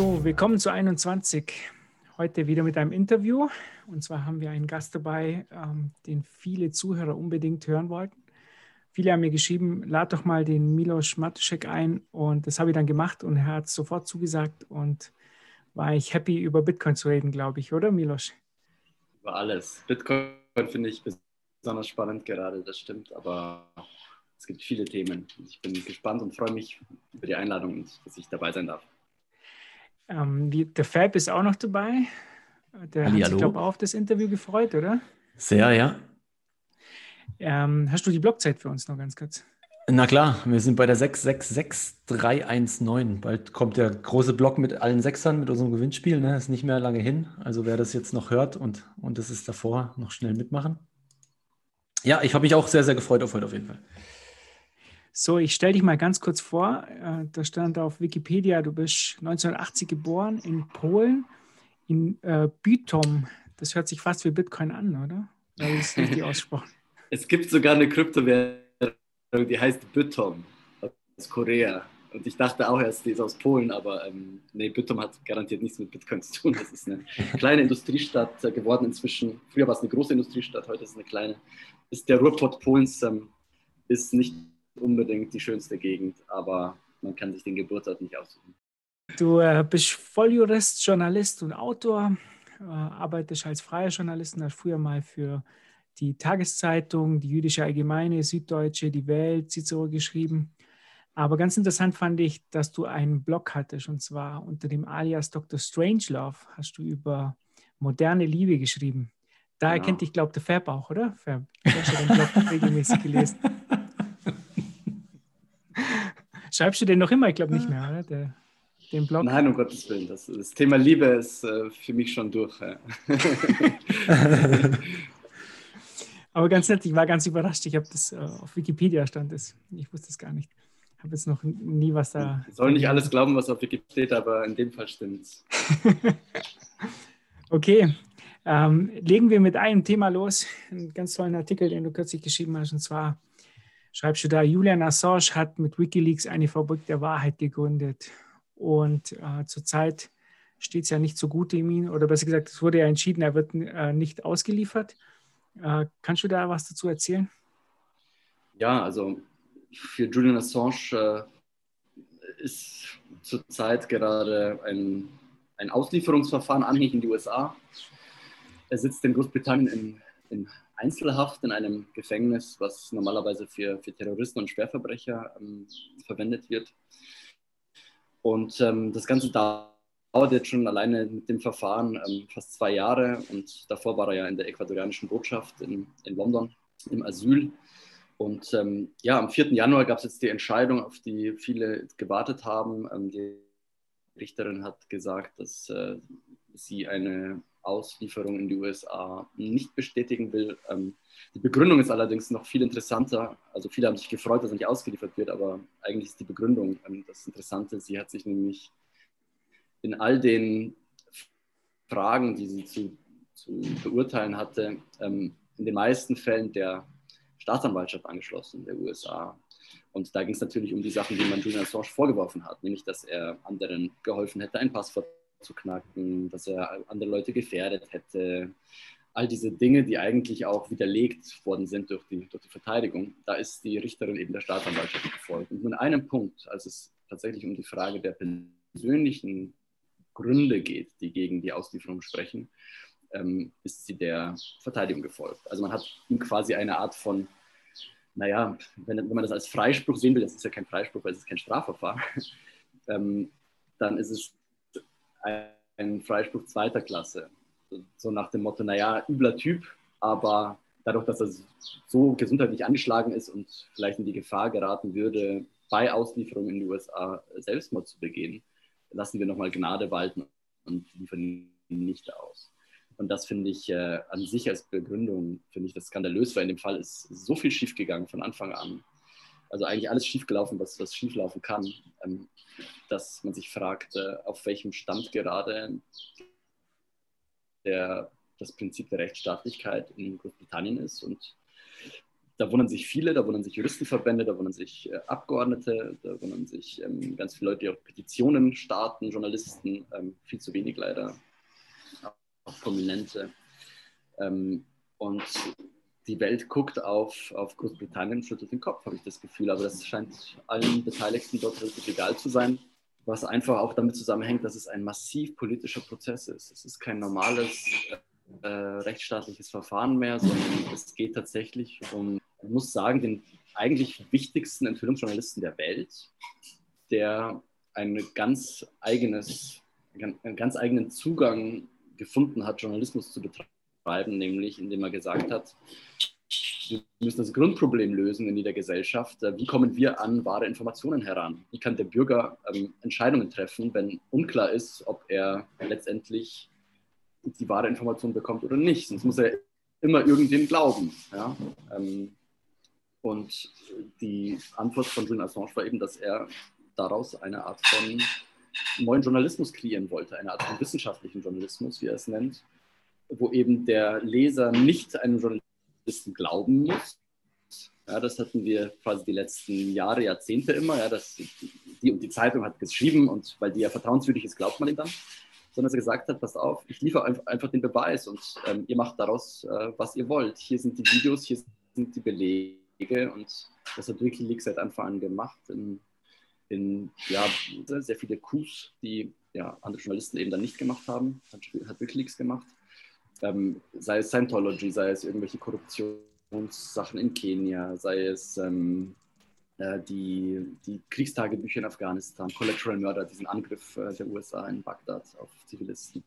So, willkommen zu 21. Heute wieder mit einem Interview. Und zwar haben wir einen Gast dabei, ähm, den viele Zuhörer unbedingt hören wollten. Viele haben mir geschrieben, lad doch mal den Milos Matuszek ein. Und das habe ich dann gemacht und er hat sofort zugesagt und war ich happy, über Bitcoin zu reden, glaube ich, oder Milos? Über alles. Bitcoin finde ich besonders spannend gerade, das stimmt, aber es gibt viele Themen. Ich bin gespannt und freue mich über die Einladung und dass ich dabei sein darf. Ähm, die, der Fab ist auch noch dabei. Der Halli, hat sich, glaube ich, auch auf das Interview gefreut, oder? Sehr, ja. Ähm, hast du die Blockzeit für uns noch ganz kurz? Na klar, wir sind bei der 666319. Bald kommt der große Block mit allen Sechsern, mit unserem Gewinnspiel. Ne? Ist nicht mehr lange hin. Also wer das jetzt noch hört und, und das ist davor, noch schnell mitmachen. Ja, ich habe mich auch sehr, sehr gefreut auf heute auf jeden Fall. So, ich stelle dich mal ganz kurz vor. Äh, da stand auf Wikipedia, du bist 1980 geboren in Polen, in äh, Bytom. Das hört sich fast wie Bitcoin an, oder? Weil es richtig ausgesprochen. Es gibt sogar eine Kryptowährung, die heißt Bytom aus Korea. Und ich dachte auch erst, die ist aus Polen, aber ähm, nee, Bytom hat garantiert nichts mit Bitcoin zu tun. Das ist eine kleine Industriestadt äh, geworden inzwischen. Früher war es eine große Industriestadt, heute ist es eine kleine. Ist der Ruhrpott Polens ähm, ist nicht unbedingt die schönste Gegend, aber man kann sich den Geburtsort nicht aussuchen. Du äh, bist Volljurist, Journalist und Autor, äh, arbeitest als freier Journalist und hast früher mal für die Tageszeitung, die Jüdische Allgemeine, Süddeutsche, die Welt, Cicero geschrieben. Aber ganz interessant fand ich, dass du einen Blog hattest und zwar unter dem Alias Dr. Strangelove hast du über moderne Liebe geschrieben. Da genau. kennt dich, glaube ich, der Fab auch, oder? Fab, du hast ja den Blog regelmäßig gelesen. Schreibst du den noch immer? Ich glaube nicht mehr, oder? Der, den Blog? Nein, um Gottes Willen. Das, das Thema Liebe ist äh, für mich schon durch. Ja. Aber ganz nett, ich war ganz überrascht. Ich habe das äh, auf Wikipedia stand es. Ich wusste es gar nicht. Ich habe jetzt noch nie was da. Ich soll nicht alles glauben, was auf Wikipedia steht, aber in dem Fall stimmt es. okay. Ähm, legen wir mit einem Thema los. Einen ganz tollen Artikel, den du kürzlich geschrieben hast, und zwar schreibst du da, Julian Assange hat mit Wikileaks eine Fabrik der Wahrheit gegründet. Und äh, zurzeit steht es ja nicht so gut in ihm, oder besser gesagt, es wurde ja entschieden, er wird äh, nicht ausgeliefert. Äh, kannst du da was dazu erzählen? Ja, also für Julian Assange äh, ist zurzeit gerade ein, ein Auslieferungsverfahren anhängig in die USA. Er sitzt in Großbritannien in, in Einzelhaft in einem Gefängnis, was normalerweise für, für Terroristen und Schwerverbrecher ähm, verwendet wird. Und ähm, das Ganze dauert jetzt schon alleine mit dem Verfahren ähm, fast zwei Jahre. Und davor war er ja in der ecuadorianischen Botschaft in, in London im Asyl. Und ähm, ja, am 4. Januar gab es jetzt die Entscheidung, auf die viele gewartet haben. Ähm, die Richterin hat gesagt, dass äh, sie eine Auslieferung in die USA nicht bestätigen will. Ähm, die Begründung ist allerdings noch viel interessanter. Also viele haben sich gefreut, dass er nicht ausgeliefert wird, aber eigentlich ist die Begründung ähm, das Interessante. Sie hat sich nämlich in all den Fragen, die sie zu, zu beurteilen hatte, ähm, in den meisten Fällen der Staatsanwaltschaft angeschlossen, der USA. Und da ging es natürlich um die Sachen, die man Julian Assange vorgeworfen hat, nämlich dass er anderen geholfen hätte, ein Passwort zu knacken, dass er andere Leute gefährdet hätte. All diese Dinge, die eigentlich auch widerlegt worden sind durch die, durch die Verteidigung, da ist die Richterin eben der Staatsanwaltschaft gefolgt. Und nur in einem Punkt, als es tatsächlich um die Frage der persönlichen Gründe geht, die gegen die Auslieferung sprechen, ähm, ist sie der Verteidigung gefolgt. Also man hat ihm quasi eine Art von, naja, wenn, wenn man das als Freispruch sehen will, das ist ja kein Freispruch, weil es ist kein Strafverfahren, ähm, dann ist es ein Freispruch zweiter Klasse. So nach dem Motto, naja, übler Typ, aber dadurch, dass er so gesundheitlich angeschlagen ist und vielleicht in die Gefahr geraten würde, bei Auslieferung in die USA Selbstmord zu begehen, lassen wir nochmal Gnade walten und liefern ihn nicht aus. Und das finde ich äh, an sich als Begründung, finde ich das skandalös, weil in dem Fall ist so viel schiefgegangen von Anfang an also eigentlich alles schiefgelaufen, was, was schieflaufen kann, ähm, dass man sich fragt, äh, auf welchem Stand gerade der, das Prinzip der Rechtsstaatlichkeit in Großbritannien ist. Und da wundern sich viele, da wundern sich Juristenverbände, da wundern sich äh, Abgeordnete, da wundern sich ähm, ganz viele Leute, die auch Petitionen starten, Journalisten, ähm, viel zu wenig leider, auch Prominente. Ähm, und die Welt guckt auf, auf Großbritannien schüttelt den Kopf, habe ich das Gefühl. Aber das scheint allen Beteiligten dort relativ egal zu sein, was einfach auch damit zusammenhängt, dass es ein massiv politischer Prozess ist. Es ist kein normales äh, rechtsstaatliches Verfahren mehr, sondern es geht tatsächlich um, man muss sagen, den eigentlich wichtigsten Enthüllungsjournalisten der Welt, der ein ganz eigenes, einen ganz eigenen Zugang gefunden hat, Journalismus zu betreiben, nämlich indem er gesagt hat, wir müssen das Grundproblem lösen in jeder Gesellschaft. Wie kommen wir an wahre Informationen heran? Wie kann der Bürger ähm, Entscheidungen treffen, wenn unklar ist, ob er letztendlich die wahre Information bekommt oder nicht? Sonst muss er immer irgendwem glauben. Ja? Ähm, und die Antwort von Julian Assange war eben, dass er daraus eine Art von neuen Journalismus kreieren wollte, eine Art von wissenschaftlichen Journalismus, wie er es nennt, wo eben der Leser nicht einem Journalisten glauben muss. Ja, das hatten wir quasi die letzten Jahre, Jahrzehnte immer. Ja, dass die und die Zeitung hat geschrieben und weil die ja vertrauenswürdig ist, glaubt man ihm dann. Sondern dass er gesagt hat, pass auf, ich liefere einfach den Beweis und ähm, ihr macht daraus, äh, was ihr wollt. Hier sind die Videos, hier sind die Belege und das hat Wikileaks seit Anfang an gemacht. In, in ja, sehr viele Coups, die ja, andere Journalisten eben dann nicht gemacht haben, hat, hat Wikileaks gemacht ähm, sei es Scientology, sei es irgendwelche Korruptionssachen in Kenia, sei es ähm, äh, die, die Kriegstagebücher in Afghanistan, Collateral Murder, diesen Angriff äh, der USA in Bagdad auf Zivilisten.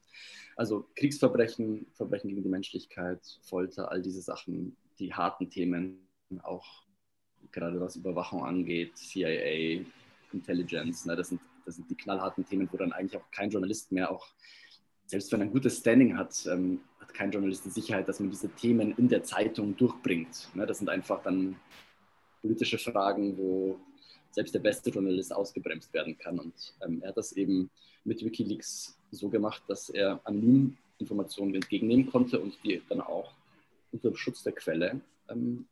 Also Kriegsverbrechen, Verbrechen gegen die Menschlichkeit, Folter, all diese Sachen, die harten Themen, auch gerade was Überwachung angeht, CIA, Intelligence, ne, das, sind, das sind die knallharten Themen, wo dann eigentlich auch kein Journalist mehr auch selbst wenn er ein gutes Standing hat, ähm, kein Journalist die Sicherheit, dass man diese Themen in der Zeitung durchbringt. Ne? Das sind einfach dann politische Fragen, wo selbst der beste Journalist ausgebremst werden kann. Und ähm, er hat das eben mit Wikileaks so gemacht, dass er anonym Informationen entgegennehmen konnte und die dann auch unter Schutz der Quelle ähm,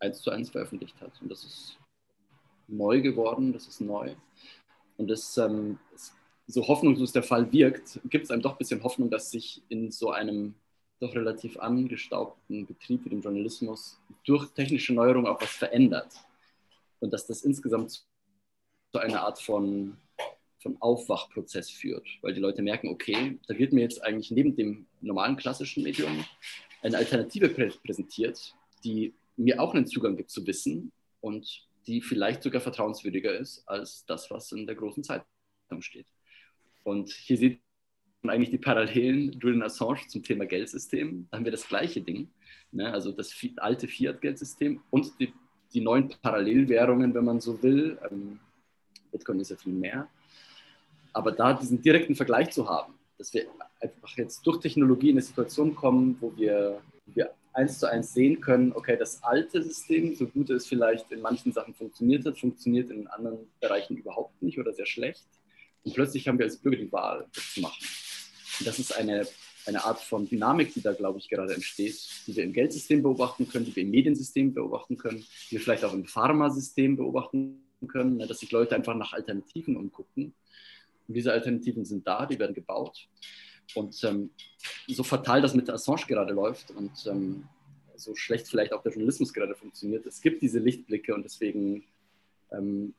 eins zu eins veröffentlicht hat. Und das ist neu geworden, das ist neu. Und das, ähm, so hoffnungslos der Fall wirkt, gibt es einem doch ein bisschen Hoffnung, dass sich in so einem doch relativ angestaubten Betrieb wie dem Journalismus durch technische Neuerung auch was verändert. Und dass das insgesamt zu einer Art von, von Aufwachprozess führt, weil die Leute merken, okay, da wird mir jetzt eigentlich neben dem normalen klassischen Medium eine Alternative präsentiert, die mir auch einen Zugang gibt zu Wissen und die vielleicht sogar vertrauenswürdiger ist als das, was in der großen Zeitung steht. Und hier sieht eigentlich die Parallelen Julian Assange zum Thema Geldsystem. Da haben wir das gleiche Ding, ne? also das alte Fiat-Geldsystem und die, die, neuen Parallelwährungen, wenn man so will. Ähm, Bitcoin ist ja viel mehr. Aber da diesen direkten Vergleich zu haben, dass wir einfach jetzt durch Technologie in eine Situation kommen, wo wir, wo wir eins zu eins sehen können, okay, das alte System, so gut es vielleicht in manchen Sachen funktioniert hat, funktioniert in anderen Bereichen überhaupt nicht oder sehr schlecht. Und plötzlich haben wir als Bürger die Wahl, das zu machen. Das ist eine, eine Art von Dynamik, die da, glaube ich, gerade entsteht, die wir im Geldsystem beobachten können, die wir im Mediensystem beobachten können, die wir vielleicht auch im Pharmasystem beobachten können, ne, dass sich Leute einfach nach Alternativen umgucken. Und diese Alternativen sind da, die werden gebaut. Und ähm, so fatal das mit Assange gerade läuft und ähm, so schlecht vielleicht auch der Journalismus gerade funktioniert, es gibt diese Lichtblicke und deswegen ähm,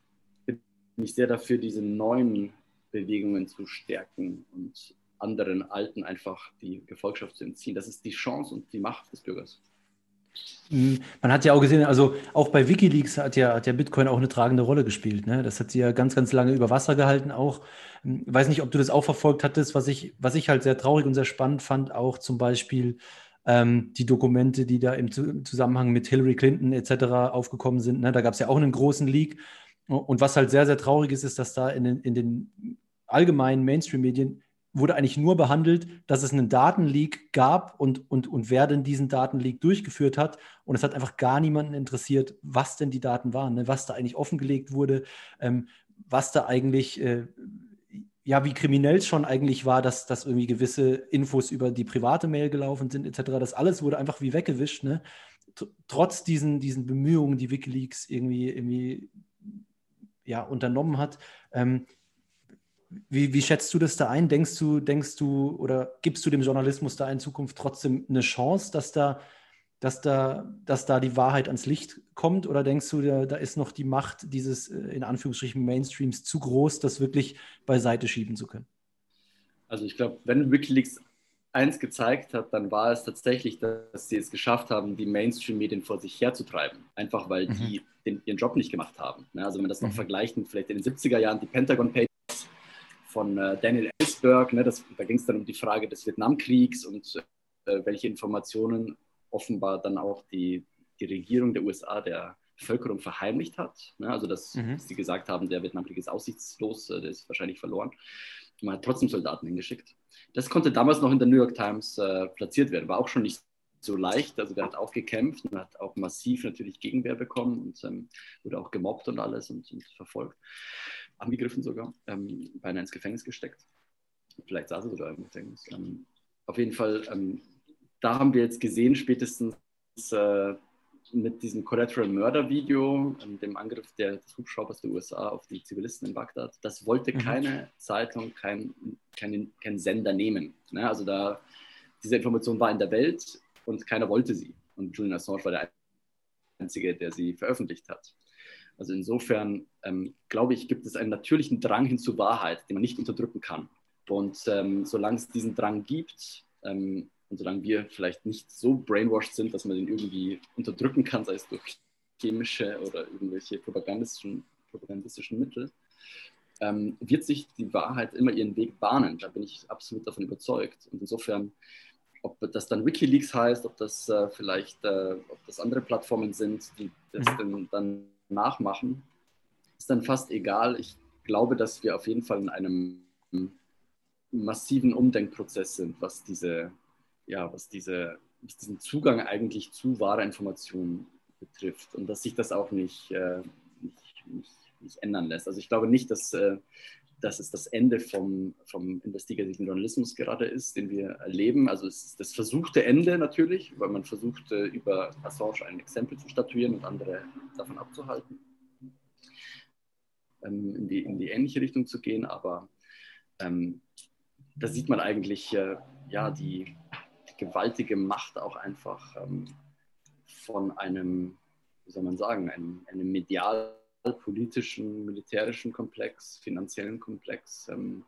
bin ich sehr dafür, diese neuen Bewegungen zu stärken und anderen Alten einfach die Gefolgschaft zu entziehen. Das ist die Chance und die Macht des Bürgers. Mhm. Man hat ja auch gesehen, also auch bei Wikileaks hat ja, hat ja Bitcoin auch eine tragende Rolle gespielt. Ne? Das hat sie ja ganz, ganz lange über Wasser gehalten auch. Ich hm, weiß nicht, ob du das auch verfolgt hattest, was ich, was ich halt sehr traurig und sehr spannend fand, auch zum Beispiel ähm, die Dokumente, die da im, Zusammenhang mit Hillary Clinton etc. aufgekommen sind. Ne? Da gab es ja auch einen großen Leak. Und was halt sehr, sehr traurig ist, ist, dass da in den, in den allgemeinen Mainstream-Medien wurde eigentlich nur behandelt, dass es einen Datenleak gab und, und, und wer denn diesen Datenleak durchgeführt hat. Und es hat einfach gar niemanden interessiert, was denn die Daten waren, ne? was da eigentlich offengelegt wurde, ähm, was da eigentlich, äh, ja, wie kriminell es schon eigentlich war, dass, dass irgendwie gewisse Infos über die private Mail gelaufen sind, etc. Das alles wurde einfach wie weggewischt. Ne? trotz diesen, diesen Bemühungen, die Wikileaks irgendwie, irgendwie ja, unternommen hat. Ähm, wie, wie, schätzt du das da ein? Denkst du, denkst du oder gibst du dem Journalismus da in Zukunft trotzdem eine Chance, dass da, dass da, dass da die Wahrheit ans Licht kommt? Oder denkst du, da, da ist noch die Macht dieses äh, in Anführungsstrichen Mainstreams zu groß, das wirklich beiseite schieben zu können? Also ich glaube, wenn Wikileaks eins gezeigt hat, dann war es tatsächlich, dass sie es geschafft haben, die Mainstream-Medien vor sich herzutreiben. Einfach weil mhm. die den, ihren Job nicht gemacht haben. Ne, also wenn man das noch mhm. vergleicht, vielleicht in den 70er Jahren die Pentagon Papers von äh, Daniel Ellsberg, ne, das, da ging es dann um die Frage des Vietnamkriegs und äh, welche Informationen offenbar dann auch die, die Regierung der USA der Bevölkerung verheimlicht hat. Ne? Also dass, mhm. dass, sie gesagt haben, der Vietnamkrieg ist aussichtslos, äh, der ist wahrscheinlich verloren. Man hat trotzdem Soldaten hingeschickt. Das konnte damals noch in der New York Times äh, platziert werden. War auch schon nicht so leicht. Also der hat auch gekämpft und hat auch massiv natürlich Gegenwehr bekommen und ähm, wurde auch gemobbt und alles und, und verfolgt. Angegriffen sogar, ähm, beinahe ins Gefängnis gesteckt. Vielleicht saß er sogar im Gefängnis. Ähm, auf jeden Fall, ähm, da haben wir jetzt gesehen, spätestens äh, mit diesem Collateral Murder Video, dem Angriff der, des Hubschraubers der USA auf die Zivilisten in Bagdad, das wollte mhm. keine Zeitung, kein, kein, kein Sender nehmen. Ne? Also da, diese Information war in der Welt und keiner wollte sie. Und Julian Assange war der Einzige, der sie veröffentlicht hat. Also insofern, ähm, glaube ich, gibt es einen natürlichen Drang hin zur Wahrheit, den man nicht unterdrücken kann. Und ähm, solange es diesen Drang gibt, ähm, und solange wir vielleicht nicht so brainwashed sind, dass man den irgendwie unterdrücken kann, sei es durch chemische oder irgendwelche propagandistischen, propagandistischen Mittel, ähm, wird sich die Wahrheit immer ihren Weg bahnen. Da bin ich absolut davon überzeugt. Und insofern, ob das dann Wikileaks heißt, ob das äh, vielleicht äh, ob das andere Plattformen sind, die das mhm. dann, nachmachen, ist dann fast egal. Ich glaube, dass wir auf jeden Fall in einem massiven Umdenkprozess sind, was diese ja, was, diese, was diesen Zugang eigentlich zu wahrer Information betrifft und dass sich das auch nicht, äh, nicht, nicht, nicht, ändern lässt. Also ich glaube nicht, dass, äh, dass es das Ende vom, vom investigativen Journalismus gerade ist, den wir erleben. Also es ist das versuchte Ende natürlich, weil man versucht, äh, über Assange ein Exempel zu statuieren und andere davon abzuhalten, ähm, in, die, in die ähnliche Richtung zu gehen. Aber ähm, da sieht man eigentlich äh, ja, die, gewaltige Macht auch einfach ähm, von einem, wie soll man sagen, einem, einem medial politischen, militärischen Komplex, finanziellen Komplex, ähm,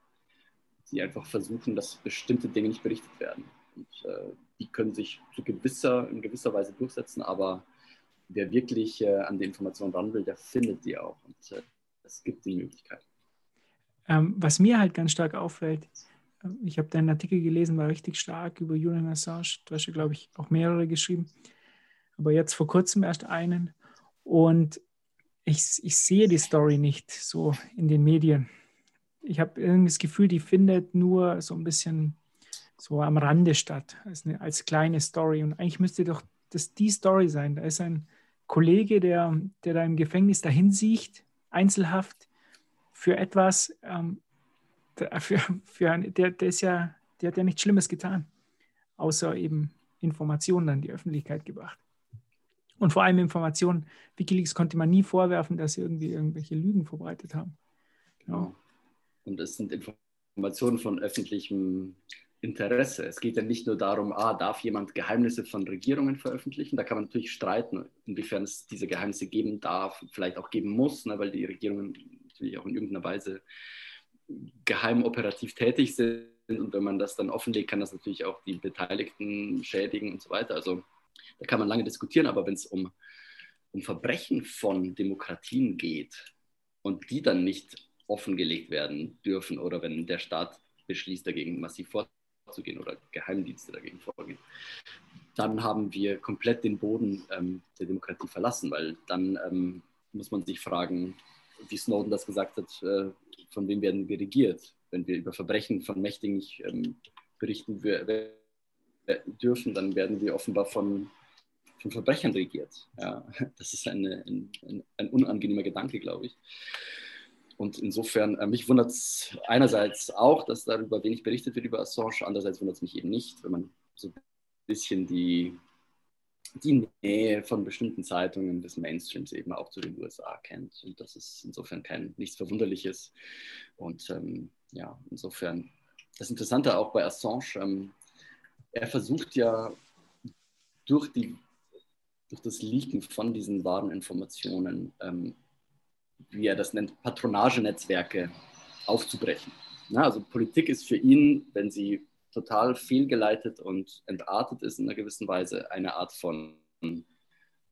die einfach versuchen, dass bestimmte Dinge nicht berichtet werden. Und äh, die können sich zu gewisser, in gewisser Weise durchsetzen, aber wer wirklich äh, an die Information ran will, der findet die auch. Und äh, es gibt die Möglichkeit. Ähm, was mir halt ganz stark auffällt, ich habe deinen Artikel gelesen, war richtig stark über Julian Assange. Du hast ja, glaube ich, auch mehrere geschrieben. Aber jetzt vor kurzem erst einen. Und ich, ich sehe die Story nicht so in den Medien. Ich habe irgendwie das Gefühl, die findet nur so ein bisschen so am Rande statt, als, eine, als kleine Story. Und eigentlich müsste doch das die Story sein. Da ist ein Kollege, der, der da im Gefängnis dahin sieht, Einzelhaft, für etwas, ähm, für, für der, der ist ja, der hat ja nichts Schlimmes getan, außer eben Informationen an die Öffentlichkeit gebracht. Und vor allem Informationen, Wikileaks konnte man nie vorwerfen, dass sie irgendwie irgendwelche Lügen verbreitet haben. Genau. Und es sind Informationen von öffentlichem Interesse. Es geht ja nicht nur darum, ah, darf jemand Geheimnisse von Regierungen veröffentlichen? Da kann man natürlich streiten, inwiefern es diese Geheimnisse geben darf, vielleicht auch geben muss, ne, weil die Regierungen natürlich auch in irgendeiner Weise geheim operativ tätig sind. Und wenn man das dann offenlegt, kann das natürlich auch die Beteiligten schädigen und so weiter. Also da kann man lange diskutieren, aber wenn es um, um Verbrechen von Demokratien geht und die dann nicht offengelegt werden dürfen oder wenn der Staat beschließt, dagegen massiv vorzugehen oder Geheimdienste dagegen vorgehen, dann haben wir komplett den Boden ähm, der Demokratie verlassen, weil dann ähm, muss man sich fragen, wie Snowden das gesagt hat, äh, von wem werden wir regiert? Wenn wir über Verbrechen von Mächtigen nicht ähm, berichten wir, dürfen, dann werden wir offenbar von, von Verbrechern regiert. Ja, das ist eine, ein, ein, unangenehmer Gedanke, glaube ich. Und insofern, äh, mich wundert es einerseits auch, dass darüber wenig berichtet wird über Assange, andererseits wundert es mich eben nicht, wenn man so ein bisschen die, die Nähe von bestimmten Zeitungen des Mainstreams eben auch zu den USA kennt. Und das ist insofern kein nichts Verwunderliches. Und ähm, ja, insofern das Interessante auch bei Assange, ähm, er versucht ja durch, die, durch das Leaken von diesen wahren Informationen, ähm, wie er das nennt, Patronagenetzwerke aufzubrechen. Na, also Politik ist für ihn, wenn sie total fehlgeleitet und entartet ist in einer gewissen Weise, eine Art von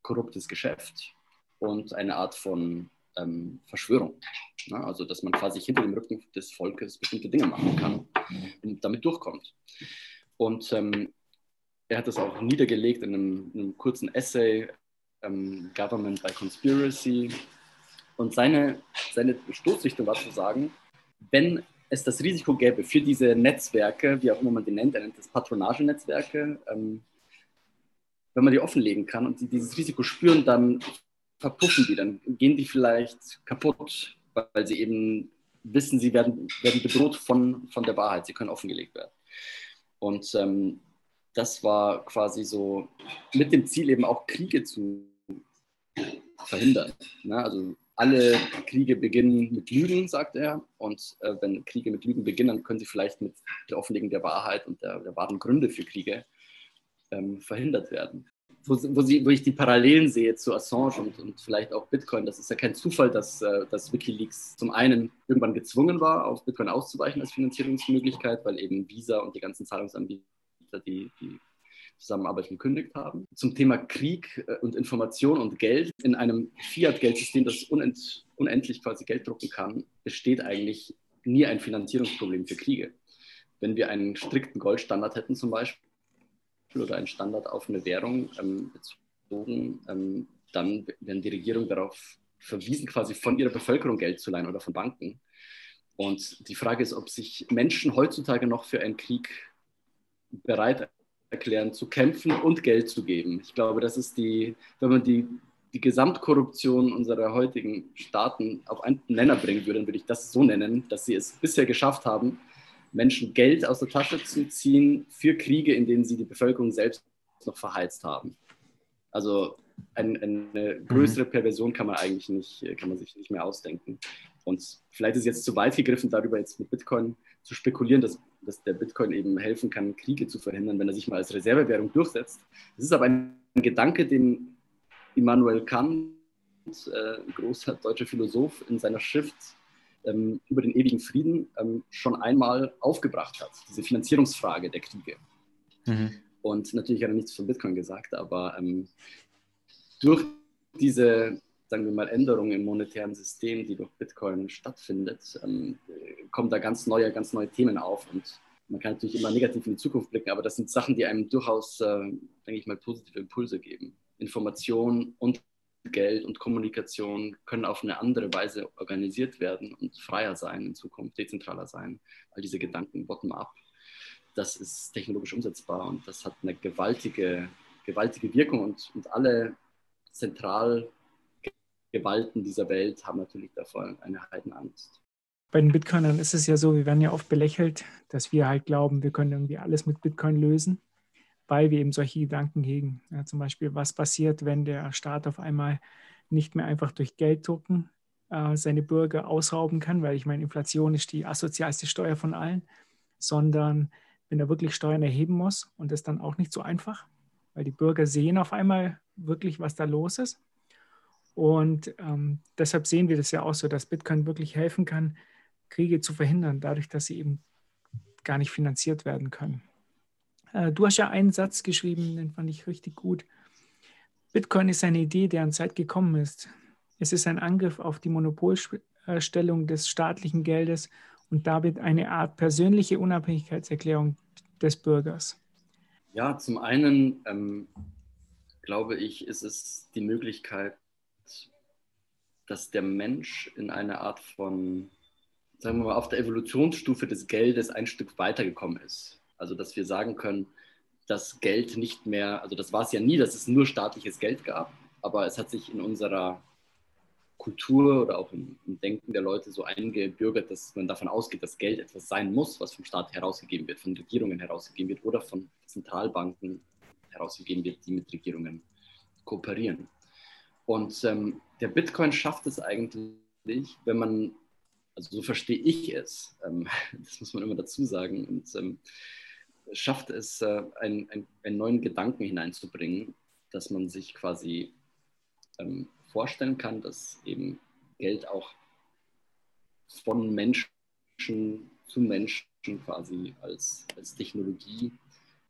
korruptes Geschäft und eine Art von ähm, Verschwörung. Ja, also, dass man quasi hinter dem Rücken des Volkes bestimmte Dinge machen kann und damit durchkommt. Und ähm, er hat das auch niedergelegt in einem, in einem kurzen Essay, ähm, Government by Conspiracy. Und seine, seine Stoßrichtung war zu sagen, wenn es das Risiko gäbe für diese Netzwerke, wie auch immer man die nennt, er nennt das Patronagenetzwerke, ähm, wenn man die offenlegen kann und die dieses Risiko spüren, dann verpuffen die, dann gehen die vielleicht kaputt, weil sie eben wissen, sie werden, werden bedroht von, von der Wahrheit, sie können offengelegt werden. Und ähm, das war quasi so mit dem Ziel eben auch Kriege zu verhindern. Ne? Also alle Kriege beginnen mit Lügen, sagt er. Und äh, wenn Kriege mit Lügen beginnen, dann können sie vielleicht mit der Offenlegung der Wahrheit und der, der wahren Gründe für Kriege ähm, verhindert werden wo, wo, sie, wo ich die Parallelen sehe zu Assange und, und vielleicht auch Bitcoin. Das ist ja kein Zufall, dass, äh, dass Wikileaks zum einen irgendwann gezwungen war, auf Bitcoin auszuweichen als Finanzierungsmöglichkeit, weil eben Visa und die ganzen Zahlungsanbieter die, die Zusammenarbeit gekündigt haben. Zum Thema Krieg äh, und Information und Geld in einem Fiat-Geldsystem, das unend, unendlich quasi Geld drucken kann, besteht eigentlich nie ein Finanzierungsproblem für Kriege. Wenn wir einen strikten Goldstandard hätten zum Beispiel, oder ein Standard auf eine Währung ähm, bezogen, ähm, dann werden die Regierung darauf verwiesen, quasi von ihrer Bevölkerung Geld zu leihen oder von Banken. Und die Frage ist, ob sich Menschen heutzutage noch für einen Krieg bereit erklären, zu kämpfen und Geld zu geben. Ich glaube, das ist die, wenn man die, die Gesamtkorruption unserer heutigen Staaten auf einen Nenner bringen würde, dann würde ich das so nennen, dass sie es bisher geschafft haben, Menschen Geld aus der Tasche zu ziehen für Kriege, in denen sie die Bevölkerung selbst noch verheizt haben. Also ein, eine größere mhm. Perversion kann man eigentlich nicht, kann man sich nicht mehr ausdenken. Und vielleicht ist es jetzt zu weit gegriffen, darüber jetzt mit Bitcoin zu spekulieren, dass, dass der Bitcoin eben helfen kann, Kriege zu verhindern, wenn er sich mal als Reservewährung durchsetzt. Das ist aber ein Gedanke, den Immanuel Kant, äh, großer deutscher Philosoph, in seiner Schrift ähm, über den ewigen Frieden ähm, schon einmal aufgebracht hat, diese Finanzierungsfrage der Kriege. Mhm. Und natürlich hat er nichts von Bitcoin gesagt, aber ähm, durch diese, sagen wir mal, Änderung im monetären System, die durch Bitcoin stattfindet, ähm, kommen da ganz neue, ganz neue Themen auf und man kann natürlich immer negativ in die Zukunft blicken, aber das sind Sachen, die einem durchaus, äh, denke ich mal, positive Impulse geben. Information und Geld und Kommunikation können auf eine andere Weise organisiert werden und freier sein in Zukunft, dezentraler sein. All diese Gedanken bottom-up, das ist technologisch umsetzbar und das hat eine gewaltige, gewaltige Wirkung und, und alle Zentralgewalten dieser Welt haben natürlich davor eine Heidenangst. Bei den Bitcoinern ist es ja so, wir werden ja oft belächelt, dass wir halt glauben, wir können irgendwie alles mit Bitcoin lösen weil wir eben solche Gedanken hegen. Ja, zum Beispiel, was passiert, wenn der Staat auf einmal nicht mehr einfach durch Gelddrucken äh, seine Bürger ausrauben kann, weil ich meine, Inflation ist die asozialste Steuer von allen, sondern wenn er wirklich Steuern erheben muss und das dann auch nicht so einfach, weil die Bürger sehen auf einmal wirklich, was da los ist. Und ähm, deshalb sehen wir das ja auch so, dass Bitcoin wirklich helfen kann, Kriege zu verhindern, dadurch, dass sie eben gar nicht finanziert werden können. Äh, du hast ja einen Satz geschrieben, den fand ich richtig gut. Bitcoin ist eine Idee, deren Zeit gekommen ist. Es ist ein Angriff auf die Monopolstellung des staatlichen Geldes und damit eine Art persönliche Unabhängigkeitserklärung des Bürgers. Ja, zum einen ähm, glaube ich, ist es die Möglichkeit, dass der Mensch in eine Art von, sagen wir mal, auf der Evolutionsstufe des Geldes ein Stück weitergekommen ist. Also, dass wir sagen können, dass Geld nicht mehr, also das war es ja nie, dass es nur staatliches Geld gab, aber es hat sich in unserer Kultur oder auch im, im, Denken der Leute so eingebürgert, dass man davon ausgeht, dass Geld etwas sein muss, was vom Staat herausgegeben wird, von Regierungen herausgegeben wird oder von Zentralbanken herausgegeben wird, die mit Regierungen kooperieren. Und ähm, der Bitcoin schafft es eigentlich, wenn man, also so verstehe ich es, ähm, das muss man immer dazu sagen, und ähm, schafft es, äh, ein, ein, einen neuen Gedanken hineinzubringen, dass man sich quasi ähm, vorstellen kann, dass eben Geld auch von Menschen zu Menschen quasi als, als Technologie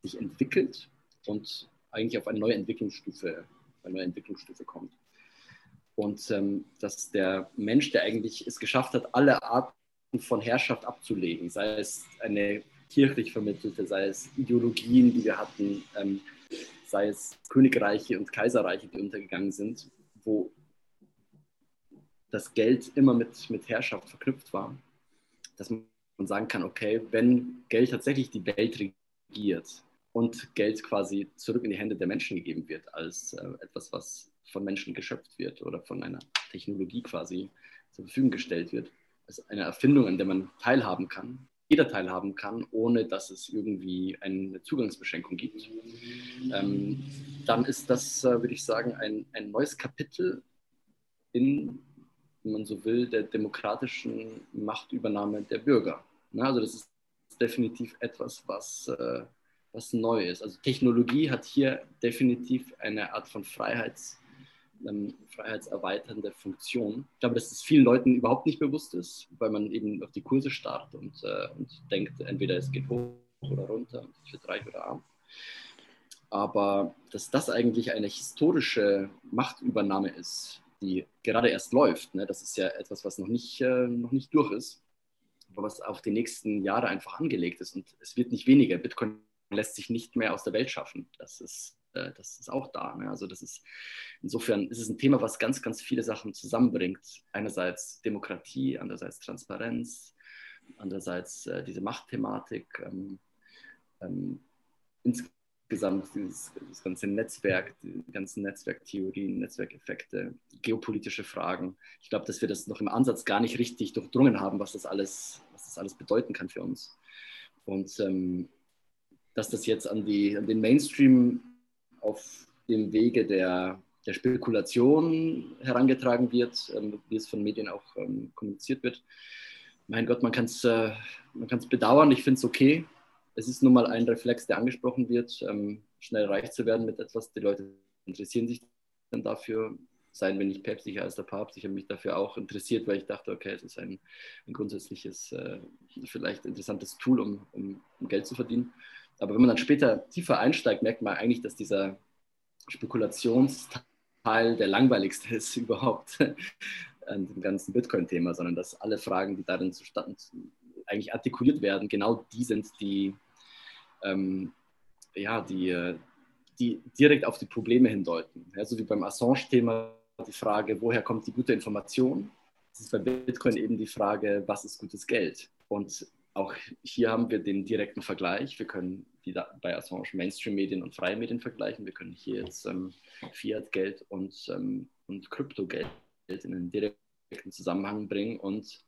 sich entwickelt und eigentlich auf eine neue Entwicklungsstufe, eine neue Entwicklungsstufe kommt. Und ähm, dass der Mensch, der eigentlich es geschafft hat, alle Arten von Herrschaft abzulegen, sei es eine kirchlich vermittelte, sei es Ideologien, die wir hatten, ähm, sei es Königreiche und Kaiserreiche, die untergegangen sind, wo das Geld immer mit, mit Herrschaft verknüpft war, dass man sagen kann, okay, wenn Geld tatsächlich die Welt regiert und Geld quasi zurück in die Hände der Menschen gegeben wird, als äh, etwas, was von Menschen geschöpft wird oder von einer Technologie quasi zur Verfügung gestellt wird, als eine Erfindung, an der man teilhaben kann, jeder teilhaben kann, ohne dass es irgendwie eine Zugangsbeschränkung gibt, ähm, dann ist das, äh, würde ich sagen, ein, ein neues Kapitel in wenn man so will, der demokratischen Machtübernahme der Bürger. Na, also das ist definitiv etwas, was, äh, was neu ist. Also Technologie hat hier definitiv eine Art von Freiheits, ähm, freiheitserweiternde Funktion. Ich glaube, dass es vielen Leuten überhaupt nicht bewusst ist, weil man eben auf die Kurse starrt und, äh, und denkt, entweder es geht hoch oder runter, ich werde reich oder arm. Aber dass das eigentlich eine historische Machtübernahme ist, die gerade erst läuft. Ne? Das ist ja etwas, was noch nicht, äh, noch nicht durch ist, aber was auf die nächsten Jahre einfach angelegt ist. Und es wird nicht weniger. Bitcoin lässt sich nicht mehr aus der Welt schaffen. Das ist, äh, das ist auch da. Ne? Also das ist, insofern ist es ein Thema, was ganz, ganz viele Sachen zusammenbringt. Einerseits Demokratie, andererseits Transparenz, andererseits äh, diese Machtthematik. Ähm, ähm, insgesamt dieses, das ganze Netzwerk, die ganzen Netzwerktheorien, Netzwerkeffekte, geopolitische Fragen. Ich glaube, dass wir das noch im Ansatz gar nicht richtig durchdrungen haben, was das alles, was das alles bedeuten kann für uns. Und ähm, dass das jetzt an, die, an den Mainstream auf dem Wege der, der Spekulation herangetragen wird, ähm, wie es von Medien auch ähm, kommuniziert wird. Mein Gott, man kann es äh, bedauern, ich finde es okay es ist nun mal ein Reflex, der angesprochen wird, ähm, schnell reich zu werden mit etwas. Die Leute interessieren sich dann dafür. Seien wir nicht päpstlicher als der Papst. Ich habe mich dafür auch interessiert, weil ich dachte, okay, es ist ein, ein grundsätzliches, äh, vielleicht interessantes Tool, um, um, um Geld zu verdienen. Aber wenn man dann später tiefer einsteigt, merkt man eigentlich, dass dieser Spekulationsteil der langweiligste ist überhaupt an dem ganzen Bitcoin-Thema, sondern dass alle Fragen, die darin zustande eigentlich artikuliert werden, genau die sind, die, ähm, ja, die, äh, die direkt auf die Probleme hindeuten. Ja, so wie beim Assange-Thema die Frage, woher kommt die gute Information? Das ist bei Bitcoin eben die Frage, was ist gutes Geld? Und auch hier haben wir den direkten Vergleich. Wir können die bei Assange Mainstream-Medien und freie Medien vergleichen. Wir können hier jetzt ähm, Fiat-Geld und, ähm, und Kryptogeld in einen direkten Zusammenhang bringen und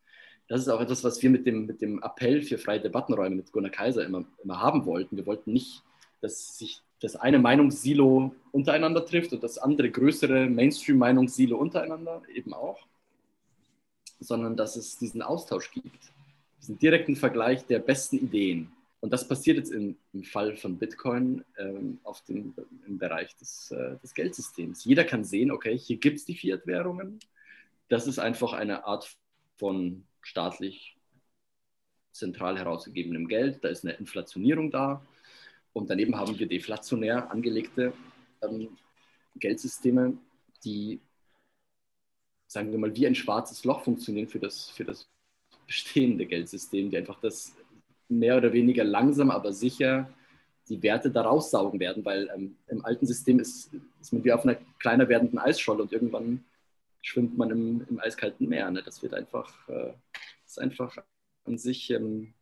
das ist auch etwas, was wir mit dem, mit dem Appell für freie Debattenräume mit Gunnar Kaiser immer, immer haben wollten. Wir wollten nicht, dass sich das eine Meinungssilo untereinander trifft und das andere größere Mainstream-Meinungssilo untereinander eben auch, sondern dass es diesen Austausch gibt, diesen direkten Vergleich der besten Ideen. Und das passiert jetzt im, im Fall von Bitcoin ähm, auf dem, im Bereich des, äh, des Geldsystems. Jeder kann sehen, okay, hier gibt es die Fiat-Währungen. Das ist einfach eine Art von staatlich zentral herausgegebenem Geld. Da ist eine Inflationierung da. Und daneben haben wir deflationär angelegte ähm, Geldsysteme, die, sagen wir mal, wie ein schwarzes Loch funktionieren für das, für das bestehende Geldsystem, die einfach das mehr oder weniger langsam, aber sicher die Werte da raussaugen werden, weil ähm, im alten System ist, ist man wie auf einer kleiner werdenden Eisscholle und irgendwann schwimmt man im, im eiskalten Meer. Ne? Das wird einfach, äh, ist einfach an sich ähm,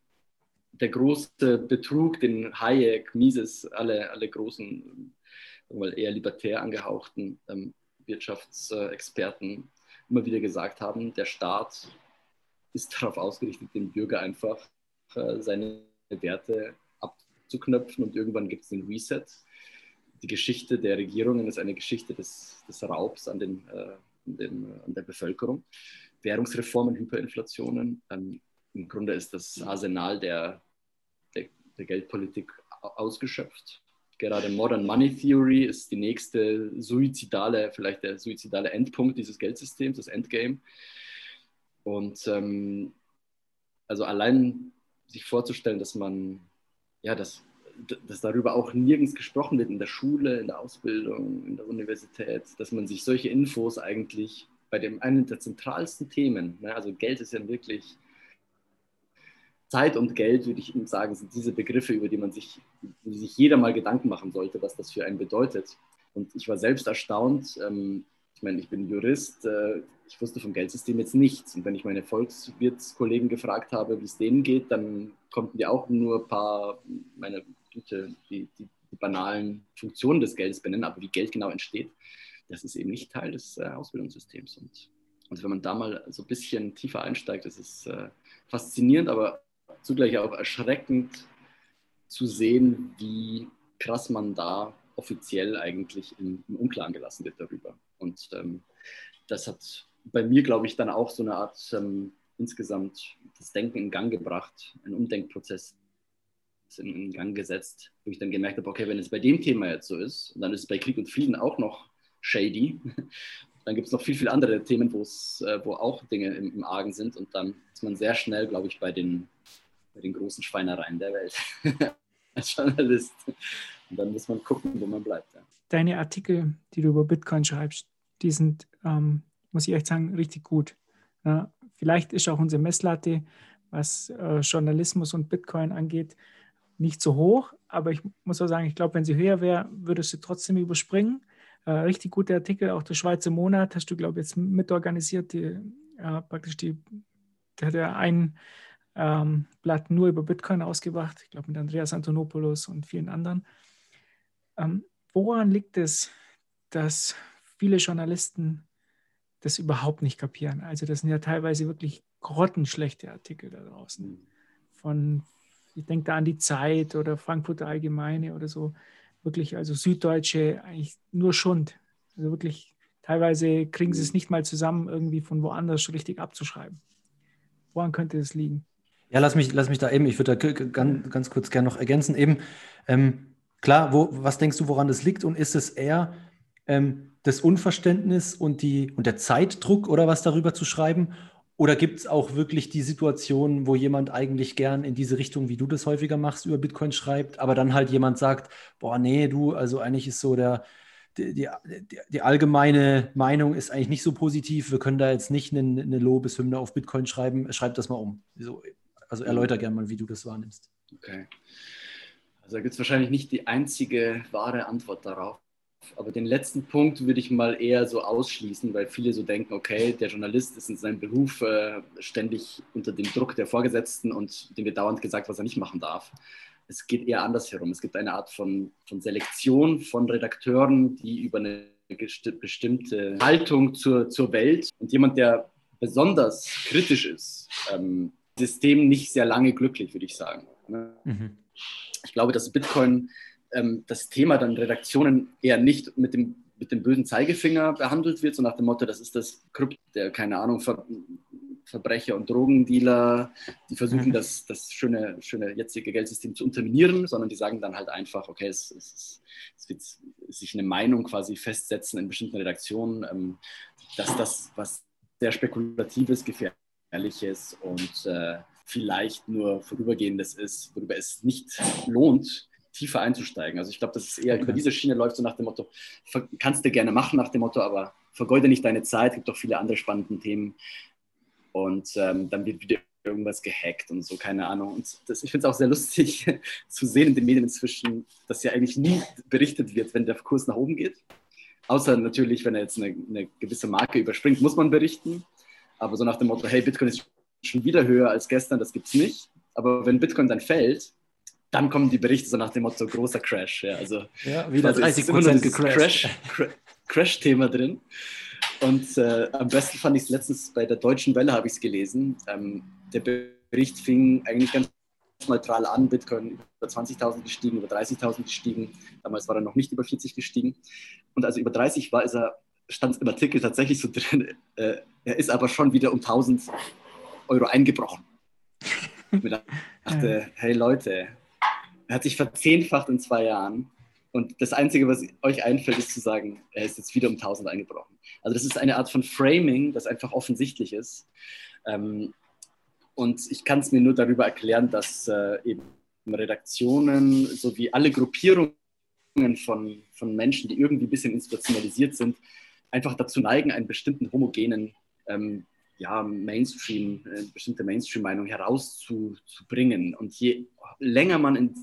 der große Betrug, den Hayek, Mises, alle, alle großen, mal eher libertär angehauchten ähm, Wirtschaftsexperten immer wieder gesagt haben, der Staat ist darauf ausgerichtet, den Bürger einfach äh, seine Werte abzuknöpfen und irgendwann gibt es den Reset die Geschichte der Regierungen ist eine Geschichte des, des Raubs an, den, äh, an, den, an der Bevölkerung. Währungsreformen, Hyperinflationen. Ähm, Im Grunde ist das Arsenal der, der, der Geldpolitik ausgeschöpft. Gerade Modern Money Theory ist die nächste suizidale, vielleicht der suizidale Endpunkt dieses Geldsystems, das Endgame. Und ähm, also allein sich vorzustellen, dass man, ja, dass, dass darüber auch nirgends gesprochen wird in der Schule, in der Ausbildung, in der Universität, dass man sich solche Infos eigentlich bei dem einen der zentralsten Themen, ne, also Geld ist ja wirklich Zeit und Geld, würde ich sagen, sind diese Begriffe, über die man sich, die sich jeder mal Gedanken machen sollte, was das für einen bedeutet. Und ich war selbst erstaunt. Ähm, ich meine, ich bin Jurist, äh, ich wusste vom Geldsystem jetzt nichts. Und wenn ich meine Volkswirtskollegen gefragt habe, wie es denen geht, dann konnten die auch nur ein paar, meine Güte, die, die, die banalen Funktionen des Geldes benennen, aber wie Geld genau entsteht, das ist eben nicht Teil des äh, Ausbildungssystems. Und, und wenn man da mal so ein bisschen tiefer einsteigt, das ist äh, faszinierend, aber zugleich auch erschreckend zu sehen, wie krass man da offiziell eigentlich im, im Unklaren gelassen wird darüber. Und ähm, das hat bei mir, glaube ich, dann auch so eine Art ähm, insgesamt das Denken in Gang gebracht, einen Umdenkprozess in, in, Gang gesetzt, wo ich dann gemerkt habe, okay, wenn es bei dem Thema jetzt so ist, dann ist es bei Krieg und Frieden auch noch shady, dann gibt es noch viel, viel andere Themen, äh, wo auch Dinge im, im Argen sind und dann ist man sehr schnell, glaube ich, bei den bei den großen Schweinereien der Welt als Journalist. Und dann muss man gucken, wo man bleibt. Ja. Deine Artikel, die du über Bitcoin schreibst, die sind, ähm, muss ich echt sagen, richtig gut. Ja, vielleicht ist auch unsere Messlatte, was äh, Journalismus und Bitcoin angeht, nicht so hoch, aber ich muss auch sagen, ich glaube, wenn sie höher wäre, würdest du trotzdem überspringen. Äh, richtig gute Artikel, auch der Schweizer Monat hast du, glaube ich, jetzt mitorganisiert, die, äh, praktisch die, der hat ja einen ähm, Blatt nur über Bitcoin ausgebracht, ich glaube mit Andreas Antonopoulos und vielen anderen. Ähm, woran liegt es, dass viele Journalisten das überhaupt nicht kapieren? Also das sind ja teilweise wirklich grottenschlechte Artikel da draußen. Von, ich denke da an die Zeit oder Frankfurter Allgemeine oder so. Wirklich, also Süddeutsche, eigentlich nur Schund. Also wirklich, teilweise kriegen sie es nicht mal zusammen, irgendwie von woanders richtig abzuschreiben. Woran könnte das liegen? Ja, lass mich, lass mich da eben, ich würde da ganz, ganz kurz gerne noch ergänzen. Eben, ähm, klar, wo, was denkst du, woran das liegt? Und ist es eher ähm, das Unverständnis und, die, und der Zeitdruck oder was darüber zu schreiben? Oder gibt es auch wirklich die Situation, wo jemand eigentlich gern in diese Richtung, wie du das häufiger machst, über Bitcoin schreibt, aber dann halt jemand sagt, boah, nee, du, also eigentlich ist so der, die, die, die, allgemeine Meinung ist eigentlich nicht so positiv. Wir können da jetzt nicht eine, eine Lobeshymne auf Bitcoin schreiben. Schreib das mal um. So, also erläuter gerne mal, wie du das wahrnimmst. Okay. Also da gibt es wahrscheinlich nicht die einzige wahre Antwort darauf. Aber den letzten Punkt würde ich mal eher so ausschließen, weil viele so denken, okay, der Journalist ist in seinem Beruf äh, ständig unter dem Druck der Vorgesetzten und dem wird dauernd gesagt, was er nicht machen darf. Es geht eher andersherum. Es gibt eine Art von, von Selektion von Redakteuren, die über eine bestimmte Haltung zur, zur Welt und jemand, der besonders kritisch ist, ähm, System nicht sehr lange glücklich, würde ich sagen. Ne? Mhm. Ich glaube, dass Bitcoin ähm, das Thema dann Redaktionen eher nicht mit dem, mit dem bösen Zeigefinger behandelt wird, so nach dem Motto, das ist das Krypt, der, keine Ahnung, Ver Verbrecher und Drogendealer, die versuchen, mhm. das, das schöne, schöne jetzige Geldsystem zu unterminieren, sondern die sagen dann halt einfach, okay, es, es, es wird sich eine Meinung quasi festsetzen in bestimmten Redaktionen, ähm, dass das, was sehr Spekulatives, gefährlich Ehrliches und äh, vielleicht nur Vorübergehendes ist, worüber es nicht lohnt, tiefer einzusteigen. Also ich glaube, dass es eher über diese Schiene läuft, so nach dem Motto, kannst du gerne machen nach dem Motto, aber vergeude nicht deine Zeit, gibt doch viele andere spannende Themen. Und ähm, dann wird wieder irgendwas gehackt und so, keine Ahnung. Und das, ich finde es auch sehr lustig zu sehen in den Medien inzwischen, dass ja eigentlich nie berichtet wird, wenn der Kurs nach oben geht. Außer natürlich, wenn er jetzt eine, eine gewisse Marke überspringt, muss man berichten. Aber so nach dem Motto, hey, Bitcoin ist schon wieder höher als gestern, das gibt es nicht. Aber wenn Bitcoin dann fällt, dann kommen die Berichte so nach dem Motto großer Crash. Ja, also ja, wieder 30 Prozent gecrashed. Crash-Thema Crash drin. Und äh, am besten fand ich es letztens bei der Deutschen Welle, habe ich es gelesen. Ähm, der Bericht fing eigentlich ganz neutral an, Bitcoin über 20.000 gestiegen, über 30.000 gestiegen. Damals war er noch nicht über 40 gestiegen. Und als er über 30 war, ist er, stand es im Artikel tatsächlich so drin, äh, er ist aber schon wieder um 1.000 Euro eingebrochen. Ich mir dachte, hey Leute, hat sich verzehnfacht in zwei Jahren. Und das Einzige, was euch einfällt, ist zu sagen, er ist jetzt wieder um 1000 eingebrochen. Also das ist eine Art von Framing, das einfach offensichtlich ist. Ähm, und ich kann es mir nur darüber erklären, dass äh, eben Redaktionen sowie alle Gruppierungen von, von Menschen, die irgendwie ein bisschen institutionalisiert sind, einfach dazu neigen, einen bestimmten homogenen ähm, ja, Mainstream, äh, bestimmte Mainstream-Meinung herauszubringen. Und je länger man in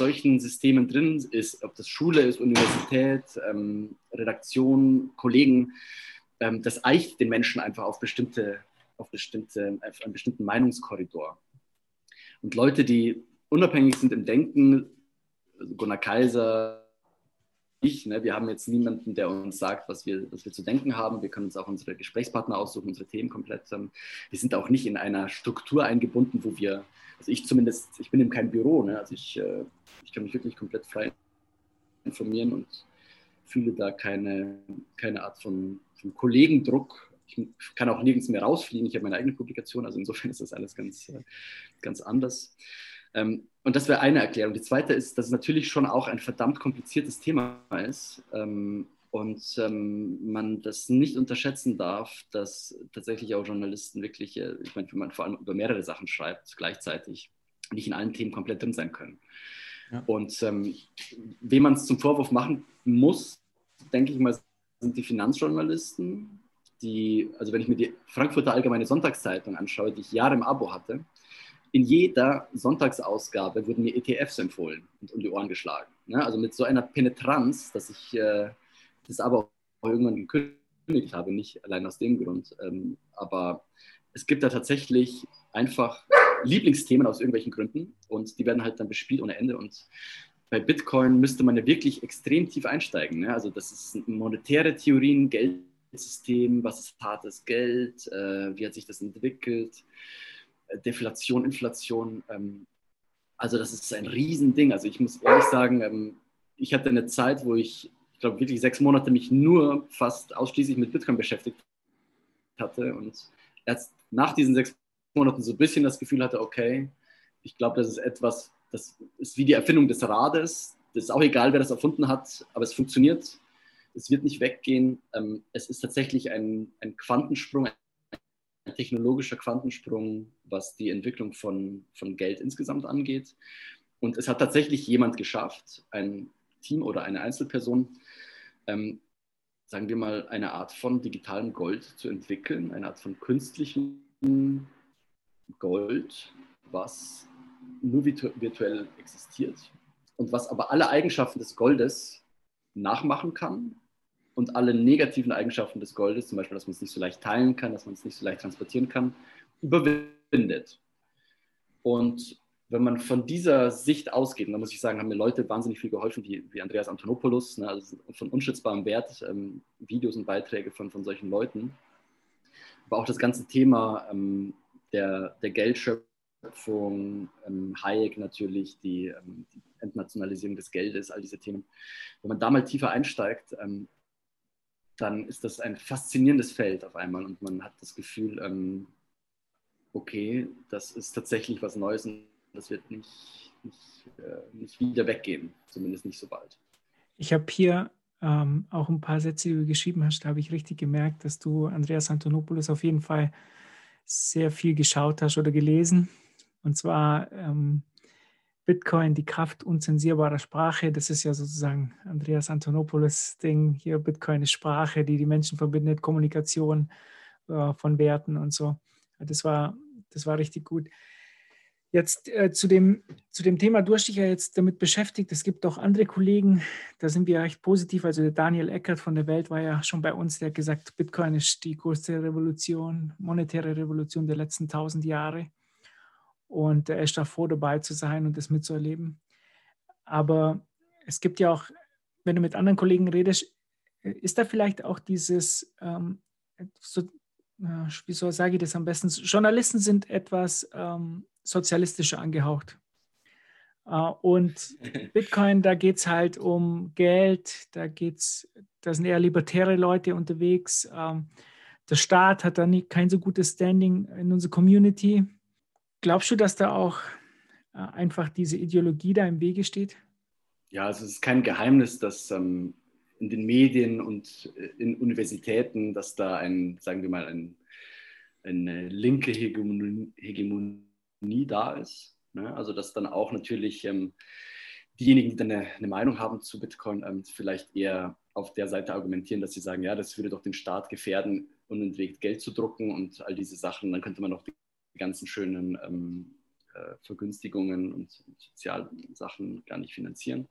solchen Systemen drin ist, ob das Schule ist, Universität, ähm, Redaktion, Kollegen, ähm, das eicht den Menschen einfach auf bestimmte, auf bestimmte, auf einen bestimmten Meinungskorridor. Und Leute, die unabhängig sind im Denken, also Gunnar Kaiser, ich, ne, wir haben jetzt niemanden, der uns sagt, was wir, was wir zu denken haben. Wir können uns auch unsere Gesprächspartner aussuchen, unsere Themen komplett. Ähm, wir sind auch nicht in einer Struktur eingebunden, wo wir, also ich zumindest, ich bin in keinem Büro, ne, also ich, äh, ich kann mich wirklich komplett frei informieren und fühle da keine, keine Art von, von Kollegendruck. Ich kann auch nirgends mehr rausfliegen. Ich habe meine eigene Publikation, also insofern ist das alles ganz, äh, ganz anders. Ähm, und das wäre eine Erklärung. Die zweite ist, dass es natürlich schon auch ein verdammt kompliziertes Thema ist ähm, und ähm, man das nicht unterschätzen darf, dass tatsächlich auch Journalisten wirklich, äh, ich meine, wenn man vor allem über mehrere Sachen schreibt gleichzeitig, nicht in allen Themen komplett drin sein können. Ja. Und ähm, wem man es zum Vorwurf machen muss, denke ich mal, sind die Finanzjournalisten, die, also wenn ich mir die Frankfurter Allgemeine Sonntagszeitung anschaue, die ich Jahre im Abo hatte, in jeder Sonntagsausgabe wurden mir ETFs empfohlen und um die Ohren geschlagen. Ne? Also mit so einer Penetranz, dass ich äh, das aber auch irgendwann gekündigt habe, nicht allein aus dem Grund. Ähm, aber es gibt da tatsächlich einfach Lieblingsthemen aus irgendwelchen Gründen und die werden halt dann bespielt ohne Ende. Und bei Bitcoin müsste man ja wirklich extrem tief einsteigen. Ne? Also das ist monetäre Theorien, Geldsystem, was ist hartes Geld, äh, wie hat sich das entwickelt, Deflation, Inflation. Ähm, also das ist ein Riesending. Also ich muss ehrlich sagen, ähm, ich hatte eine Zeit, wo ich, ich glaube wirklich sechs Monate mich nur fast ausschließlich mit Bitcoin beschäftigt hatte und erst nach diesen sechs Monaten so ein bisschen das Gefühl hatte, okay, ich glaube, das ist etwas, das ist wie die Erfindung des Rades. Das ist auch egal, wer das erfunden hat, aber es funktioniert. Es wird nicht weggehen. Ähm, es ist tatsächlich ein, ein Quantensprung, technologischer Quantensprung, was die Entwicklung von, von Geld insgesamt angeht. Und es hat tatsächlich jemand geschafft, ein Team oder eine Einzelperson, ähm, sagen wir mal, eine Art von digitalem Gold zu entwickeln, eine Art von künstlichem Gold, was nur virtuell existiert und was aber alle Eigenschaften des Goldes nachmachen kann und alle negativen Eigenschaften des Goldes, zum Beispiel, dass man es nicht so leicht teilen kann, dass man es nicht so leicht transportieren kann, überwindet. Und wenn man von dieser Sicht ausgeht, und da muss ich sagen, haben mir Leute wahnsinnig viel geholfen, wie, wie Andreas Antonopoulos, ne, also von unschätzbarem Wert, ähm, Videos und Beiträge von, von solchen Leuten. Aber auch das ganze Thema ähm, der, der Geldschöpfung, ähm, Hayek natürlich, die, ähm, die, Entnationalisierung des Geldes, all diese Themen. Wenn man da mal tiefer einsteigt, ähm, dann ist das ein faszinierendes Feld auf einmal und man hat das Gefühl, ähm, okay, das ist tatsächlich was Neues und das wird nicht, nicht, äh, nicht wieder weggehen, zumindest nicht so bald. Ich habe hier ähm, auch ein paar Sätze, die du geschrieben hast, da habe ich richtig gemerkt, dass du Andreas Antonopoulos auf jeden Fall sehr viel geschaut hast oder gelesen. Und zwar ähm, Bitcoin, die Kraft unzensierbarer Sprache. Das ist ja sozusagen Andreas Antonopoulos Ding. Hier Bitcoin ist Sprache, die die Menschen verbindet, Kommunikation äh, von Werten und so. Das war, das war richtig gut. Jetzt äh, zu, dem, zu dem Thema, du hast dich ja jetzt damit beschäftigt. Es gibt auch andere Kollegen, da sind wir recht positiv. Also der Daniel Eckert von der Welt war ja schon bei uns, der hat gesagt, Bitcoin ist die größte Revolution, monetäre Revolution der letzten tausend Jahre. Und er ist da froh dabei zu sein und das mitzuerleben. Aber es gibt ja auch, wenn du mit anderen Kollegen redest, ist da vielleicht auch dieses, ähm, so, äh, wie soll sage ich das am besten? Journalisten sind etwas, ähm, sozialistischer angehaucht. Äh, und Bitcoin, da geht es halt um Geld, da geht's, da sind eher libertäre Leute unterwegs. Ähm, der Staat hat da nie, kein so gutes Standing in unserer Community. Glaubst du, dass da auch äh, einfach diese Ideologie da im Wege steht? Ja, also es ist kein Geheimnis, dass ähm, in den Medien und äh, in Universitäten, dass da ein, sagen wir mal, ein, eine linke Hegemonie, Hegemonie da ist. Ne? Also dass dann auch natürlich ähm, diejenigen, die dann eine, eine, Meinung haben zu Bitcoin, ähm, vielleicht eher auf der Seite argumentieren, dass sie sagen, ja, das würde doch den Staat gefährden, unentwegt Geld zu drucken und all diese Sachen. Dann könnte man auch die ganzen schönen ähm, äh, Vergünstigungen und Sozialsachen gar nicht finanzieren.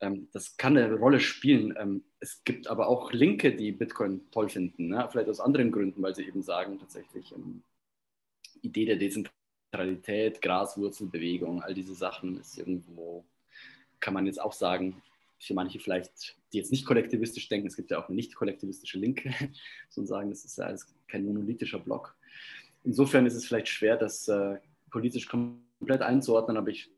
Ähm, das kann eine Rolle spielen. Ähm, es gibt aber auch Linke, die Bitcoin toll finden, ne? vielleicht aus anderen Gründen, weil sie eben sagen, tatsächlich ähm, Idee der Dezentralität, Graswurzelbewegung, all diese Sachen ist irgendwo, kann man jetzt auch sagen, für manche vielleicht, die jetzt nicht kollektivistisch denken, es gibt ja auch eine nicht kollektivistische Linke, sozusagen, das ist ja alles kein monolithischer Block. Insofern ist es vielleicht schwer, das äh, politisch komplett einzuordnen, aber ich,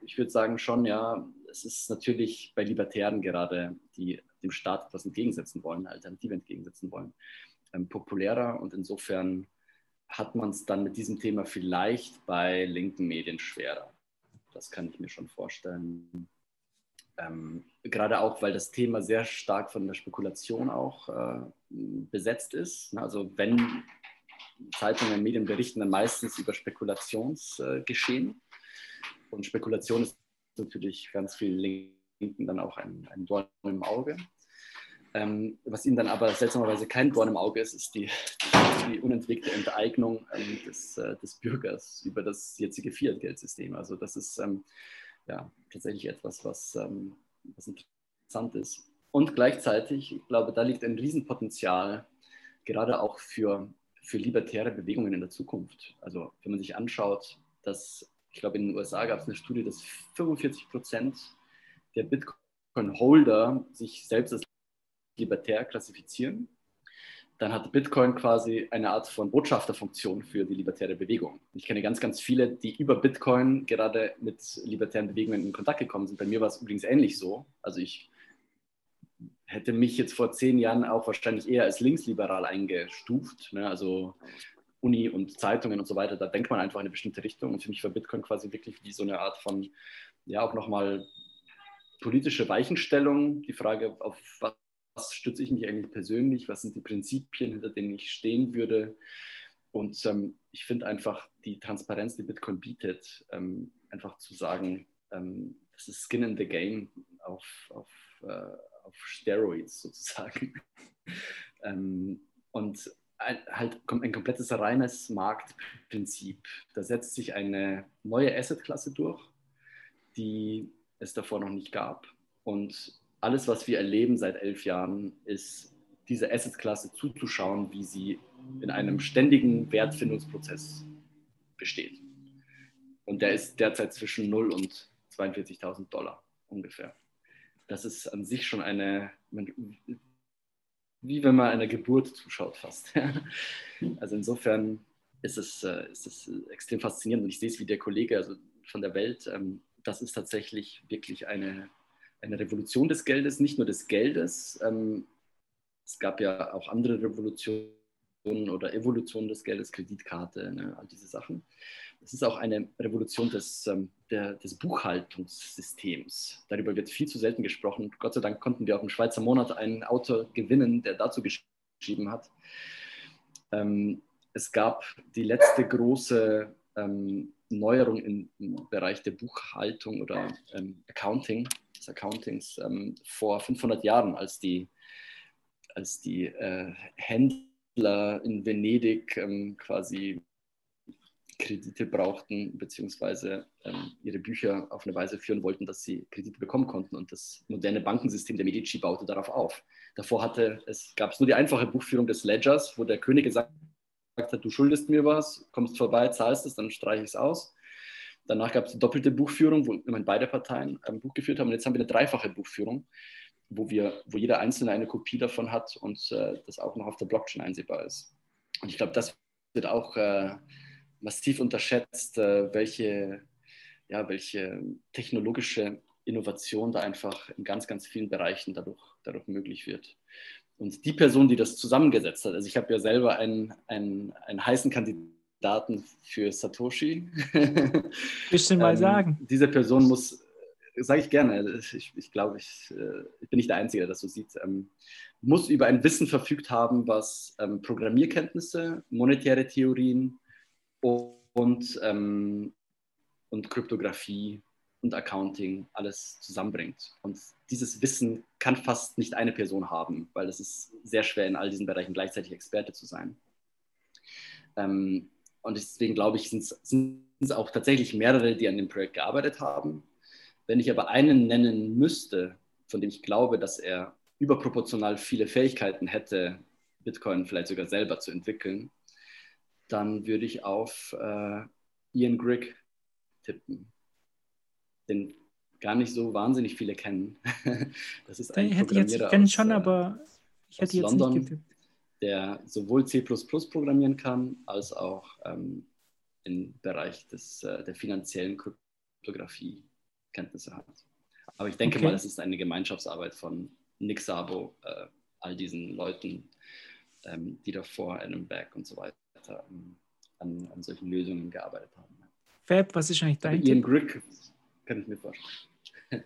ich würde sagen schon, ja, es ist natürlich bei Libertären gerade, die dem Staat etwas entgegensetzen wollen, Alternative entgegensetzen wollen, ähm, populärer und insofern hat man es dann mit diesem Thema vielleicht bei linken Medien schwerer. Das kann ich mir schon vorstellen. Ähm, gerade auch, weil das Thema sehr stark von der Spekulation auch äh, besetzt ist. Also wenn Zeitungen und Medien berichten dann meistens über Spekulationsgeschehen. Und Spekulation ist natürlich ganz viel Linken dann auch ein, ein Dorn im Auge. Ähm, was ihnen dann aber seltsamerweise kein Dorn im Auge ist, ist die, die unentwegte Enteignung ähm, des, äh, des, Bürgers über das jetzige Fiat-Geldsystem. Also das ist ähm, ja, tatsächlich etwas, was, ähm, was interessant ist. Und gleichzeitig, ich glaube, da liegt ein Riesenpotenzial, gerade auch für, für libertäre Bewegungen in der Zukunft. Also wenn man sich anschaut, dass ich glaube, in den USA gab es eine Studie, dass 45 Prozent der Bitcoin-Holder sich selbst als libertär klassifizieren. Dann hat Bitcoin quasi eine Art von Botschafterfunktion für die libertäre Bewegung. Ich kenne ganz, ganz viele, die über Bitcoin gerade mit libertären Bewegungen in Kontakt gekommen sind. Bei mir war es übrigens ähnlich so. Also ich hätte mich jetzt vor zehn Jahren auch wahrscheinlich eher als linksliberal eingestuft. Ne? Also Uni und Zeitungen und so weiter, da denkt man einfach in eine bestimmte Richtung. Und für mich war Bitcoin quasi wirklich wie so eine Art von, ja, auch nochmal politische Weichenstellung. Die Frage, auf was, stütze ich mich eigentlich persönlich? Was sind die Prinzipien, hinter denen ich stehen würde? Und ähm, ich finde einfach die Transparenz, die Bitcoin bietet, ähm, einfach zu sagen, ähm, das ist Skin in the Game auf, auf, äh, auf Steroids sozusagen. Ähm, und halt ein komplettes reines Marktprinzip. Da setzt sich eine neue Assetklasse durch, die es davor noch nicht gab. Und alles, was wir erleben seit elf Jahren, ist diese Assetklasse zuzuschauen, wie sie in einem ständigen Wertfindungsprozess besteht. Und der ist derzeit zwischen 0 und 42.000 Dollar ungefähr. Das ist an sich schon eine, wie wenn man einer Geburt zuschaut fast. also insofern ist es, äh, ist es extrem faszinierend und ich sehe es wie der Kollege also von der Welt. Ähm, das ist tatsächlich wirklich eine, eine Revolution des Geldes, nicht nur des Geldes. Ähm, es gab ja auch andere Revolutionen oder Evolutionen des Geldes, Kreditkarte, ne, all diese Sachen. Es ist auch eine Revolution des, ähm, der, des Buchhaltungssystems. Darüber wird viel zu selten gesprochen. Gott sei Dank konnten wir auch im Schweizer Monat einen Autor gewinnen, der dazu geschrieben hat. Ähm, es gab die letzte große ähm, Neuerung im, Bereich der Buchhaltung oder Accounting, des Accountings vor 500 Jahren, als die, als die äh, Händler in Venedig quasi Kredite brauchten, beziehungsweise ähm, ihre Bücher auf eine Weise führen wollten, dass sie Kredite bekommen konnten. Und das moderne Bankensystem der Medici baute darauf auf. Davor hatte es, gab es nur die einfache Buchführung des Ledgers, wo der König gesagt hat, du schuldest mir was, kommst vorbei, zahlst es, dann streiche ich es aus. Danach gab es die doppelte Buchführung, wo immerhin beide Parteien ein Buch geführt haben. Und jetzt haben wir eine dreifache Buchführung, wo, wir, wo jeder Einzelne eine Kopie davon hat und äh, das auch noch auf der Blockchain einsehbar ist. Und ich glaube, das wird auch äh, massiv unterschätzt, äh, welche, ja, welche technologische Innovation da einfach in ganz, ganz vielen Bereichen dadurch, dadurch möglich wird. Und die Person, die das zusammengesetzt hat, also ich habe ja selber einen, einen, einen heißen Kandidaten für Satoshi. Willst du mal ähm, sagen? Diese Person muss, sage ich gerne, ich, ich glaube, ich, äh, ich, bin nicht der Einzige, der das so sieht, ähm, muss über ein Wissen verfügt haben, was ähm, Programmierkenntnisse, monetäre Theorien und, ähm, und Kryptographie und Accounting alles zusammenbringt. Und dieses Wissen kann fast nicht eine Person haben, weil es ist sehr schwer, in all diesen Bereichen gleichzeitig Experte zu sein. Ähm, und deswegen glaube ich, sind es auch tatsächlich mehrere, die an dem Projekt gearbeitet haben. Wenn ich aber einen nennen müsste, von dem ich glaube, dass er überproportional viele Fähigkeiten hätte, Bitcoin vielleicht sogar selber zu entwickeln, dann würde ich auf äh, Ian Grigg tippen den gar nicht so wahnsinnig viele kennen. das ist ein hätte Programmierer jetzt, ich kenne schon, äh, aber ich hätte jetzt London, nicht getippt. Der sowohl C programmieren kann, als auch ähm, im Bereich des, äh, der finanziellen Kryptographie Kenntnisse hat. Aber ich denke okay. mal, es ist eine Gemeinschaftsarbeit von Nick Sabo, äh, all diesen Leuten, ähm, die davor, Adam Beck und so weiter, ähm, an, an, solchen Lösungen gearbeitet haben. Fab, was ist eigentlich dein Ian Grigg kann ich mir vorstellen.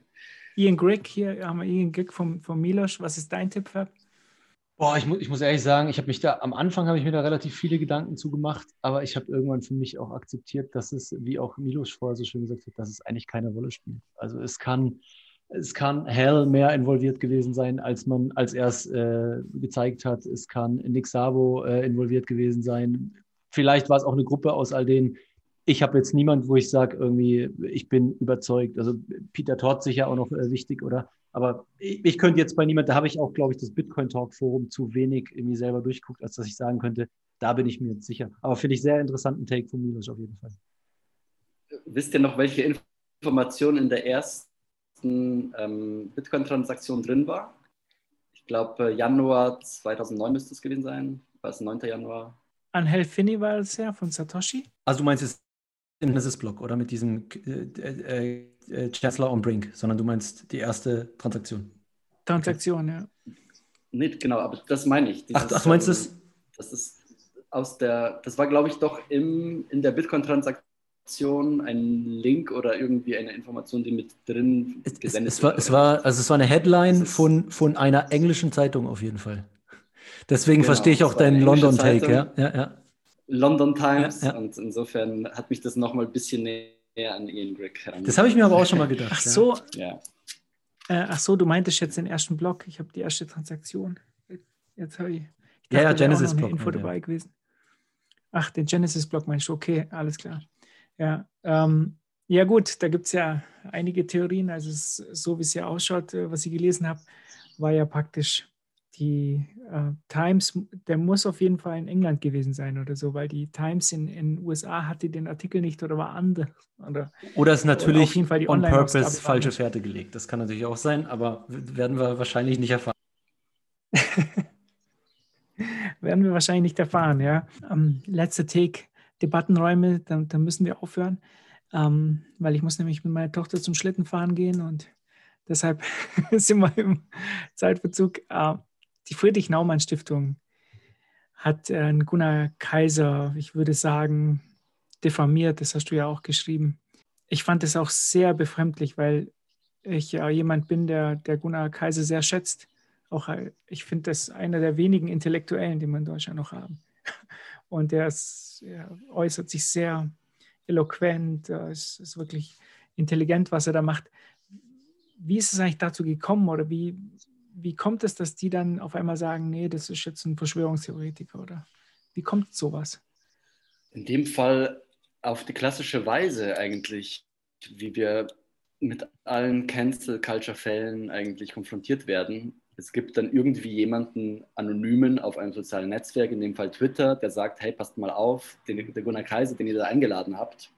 Ian Grigg, hier haben wir Ian Grigg vom, vom Milos. Was ist dein Tipp, Fab? Boah, ich, mu ich muss ehrlich sagen, ich habe mich da, am Anfang habe ich mir da relativ viele Gedanken zugemacht, aber ich habe irgendwann für mich auch akzeptiert, dass es, wie auch Milos vorher so schön gesagt hat, dass es eigentlich keine Rolle spielt. Also es kann, es kann Hell mehr involviert gewesen sein, als man, als er es äh, gezeigt hat. Es kann Nick Sabo äh, involviert gewesen sein. Vielleicht war es auch eine Gruppe aus all den ich habe jetzt niemand, wo ich sage, irgendwie, ich bin überzeugt. Also Peter Todd sicher auch noch äh, wichtig, oder? Aber ich, ich, könnte jetzt bei niemand, da habe ich auch, glaube ich, das Bitcoin Talk Forum zu wenig irgendwie selber durchguckt, als dass ich sagen könnte, da bin ich mir jetzt sicher. Aber finde ich sehr interessanten Take von Milos auf jeden Fall. Wisst ihr noch, welche Information in der ersten ähm, Bitcoin-Transaktion drin war? Ich glaube, Januar 2009 müsste es gewesen sein. War es 9. Januar? An Helfini war es ja von Satoshi. Also du meinst es im Genesis-Block oder mit diesem äh, äh, äh, Chancellor on Brink, sondern du meinst die erste Transaktion. Transaktion, okay. ja. Nicht genau, aber das meine ich. Dieses, ach, ach, du meinst ähm, das? Das ist aus der, das war glaube ich doch im, in der Bitcoin-Transaktion ein Link oder irgendwie eine Information, die mit drin es, gesendet es, es war, es war, also es war eine Headline von, von einer englischen Zeitung auf jeden Fall. Deswegen genau, verstehe ich auch deinen London-Take, ja? ja, ja. London Times ja, ja. und insofern hat mich das nochmal ein bisschen näher an Ian Grigg heran. Das habe ich mir aber auch schon mal gedacht. Ach so. Ja. Äh, ach so, du meintest jetzt den ersten Block. Ich habe die erste Transaktion. Jetzt habe ich. ich dachte, ja, ja, Genesis Block. Info dabei gewesen. Ach, den Genesis Block meinst du? Okay, alles klar. Ja, ähm, ja gut, da gibt es ja einige Theorien. Also es, so wie es ja ausschaut, äh, was ich gelesen habe, war ja praktisch die äh, Times, der muss auf jeden Fall in England gewesen sein oder so, weil die Times in den USA hatte den Artikel nicht oder war anders. Oder, oder ist natürlich auf jeden Fall die on purpose falsche Fährte gelegt. Das kann natürlich auch sein, aber werden wir wahrscheinlich nicht erfahren. werden wir wahrscheinlich nicht erfahren, ja. Ähm, letzter Take, Debattenräume, dann, dann müssen wir aufhören, ähm, weil ich muss nämlich mit meiner Tochter zum Schlittenfahren gehen und deshalb sind wir im Zeitverzug. Äh, die Friedrich-Naumann-Stiftung hat äh, Gunnar Kaiser, ich würde sagen, diffamiert. Das hast du ja auch geschrieben. Ich fand es auch sehr befremdlich, weil ich ja jemand bin, der, der Gunnar Kaiser sehr schätzt. Auch äh, ich finde das einer der wenigen Intellektuellen, die wir in Deutschland noch haben. Und der ist, er äußert sich sehr eloquent, es ist wirklich intelligent, was er da macht. Wie ist es eigentlich dazu gekommen oder wie, wie kommt es, dass die dann auf einmal sagen, nee, das ist jetzt ein Verschwörungstheoretiker oder wie kommt sowas? In dem Fall auf die klassische Weise eigentlich, wie wir mit allen Cancel Culture Fällen eigentlich konfrontiert werden. Es gibt dann irgendwie jemanden anonymen auf einem sozialen Netzwerk, in dem Fall Twitter, der sagt, hey, passt mal auf, den, der Gunnar Kaiser, den ihr da eingeladen habt,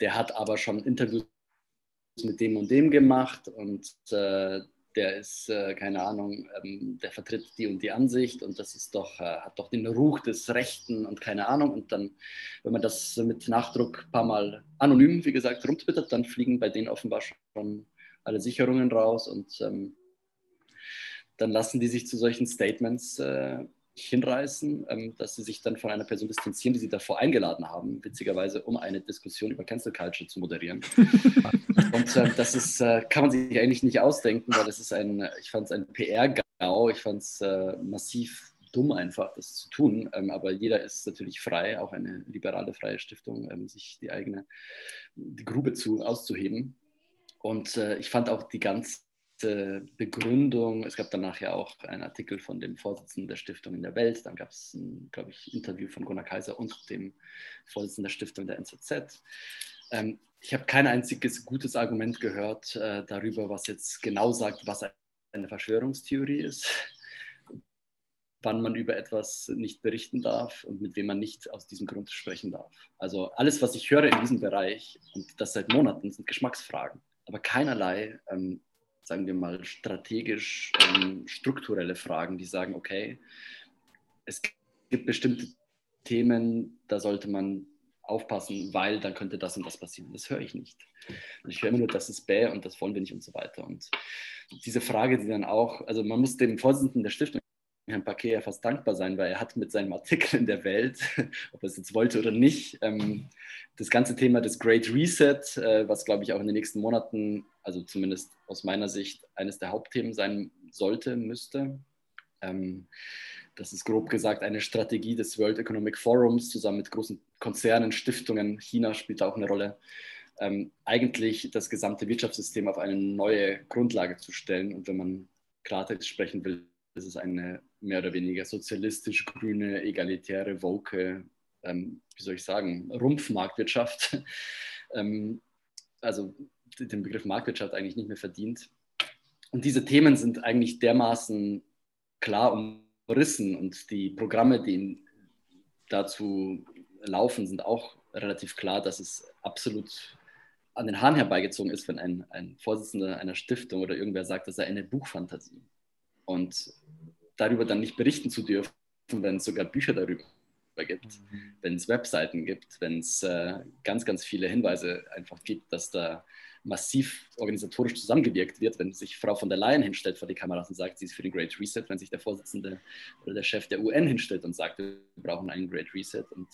der hat aber schon Interviews mit dem und dem gemacht und äh, der ist, äh, keine Ahnung, ähm, der vertritt die und die Ansicht und das ist doch, äh, hat doch den Ruch des Rechten und keine Ahnung. Und dann, wenn man das mit Nachdruck ein paar Mal anonym, wie gesagt, rumtwittert, dann fliegen bei denen offenbar schon alle Sicherungen raus und ähm, dann lassen die sich zu solchen Statements äh, hinreißen, ähm, dass sie sich dann von einer Person distanzieren, die sie davor eingeladen haben, witzigerweise, um eine Diskussion über Cancel Culture zu moderieren. und äh, das ist, äh, kann man sich eigentlich nicht ausdenken, weil das ist ein, ich fand es ein PR-GAU, ich fand es äh, massiv dumm einfach, das zu tun. Ähm, aber jeder ist natürlich frei, auch eine liberale freie Stiftung, ähm, sich die eigene die Grube zu, auszuheben. Und äh, ich fand auch die ganze Begründung, es gab danach ja auch einen Artikel von dem Vorsitzenden der Stiftung in der Welt, dann gab es ein, glaube ich, Interview von Gunnar Kaiser und dem Vorsitzenden der Stiftung der NZZ. Ähm, ich habe kein einziges gutes Argument gehört äh, darüber, was jetzt genau sagt, was eine Verschwörungstheorie ist, wann man über etwas nicht berichten darf und mit wem man nicht aus diesem Grund sprechen darf. Also alles, was ich höre in diesem Bereich, und das seit Monaten, sind Geschmacksfragen, aber keinerlei ähm, sagen wir mal, strategisch ähm, strukturelle Fragen, die sagen, okay, es gibt bestimmte Themen, da sollte man aufpassen, weil dann könnte das und das passieren. Das höre ich nicht. Ich höre immer nur, das ist bäh und das wollen wir nicht und so weiter. Und diese Frage, die dann auch, also man muss dem Vorsitzenden der Stiftung Herrn Paquet ja fast dankbar sein, weil er hat mit seinem Artikel in der Welt, ob er es jetzt wollte oder nicht, ähm, das ganze Thema des Great Reset, äh, was glaube ich auch in den nächsten Monaten, also zumindest aus meiner Sicht, eines der Hauptthemen sein sollte, müsste. Ähm, das ist grob gesagt eine Strategie des World Economic Forums zusammen mit großen Konzernen, Stiftungen. China spielt auch eine Rolle. Ähm, eigentlich das gesamte Wirtschaftssystem auf eine neue Grundlage zu stellen. Und wenn man Klartext sprechen will, ist es eine mehr oder weniger sozialistisch, grüne, egalitäre, woke, ähm, wie soll ich sagen, Rumpfmarktwirtschaft. ähm, also den Begriff Marktwirtschaft eigentlich nicht mehr verdient. Und diese Themen sind eigentlich dermaßen klar umrissen und die Programme, die dazu laufen, sind auch relativ klar, dass es absolut an den Haaren herbeigezogen ist, wenn ein, ein Vorsitzender einer Stiftung oder irgendwer sagt, das sei eine Buchfantasie. Und darüber dann nicht berichten zu dürfen, wenn es sogar Bücher darüber gibt, mhm. wenn es Webseiten gibt, wenn es äh, ganz, ganz viele Hinweise einfach gibt, dass da massiv organisatorisch zusammengewirkt wird, wenn sich Frau von der Leyen hinstellt vor die Kameras und sagt, sie ist für den Great Reset, wenn sich der Vorsitzende oder der Chef der UN hinstellt und sagt, wir brauchen einen Great Reset und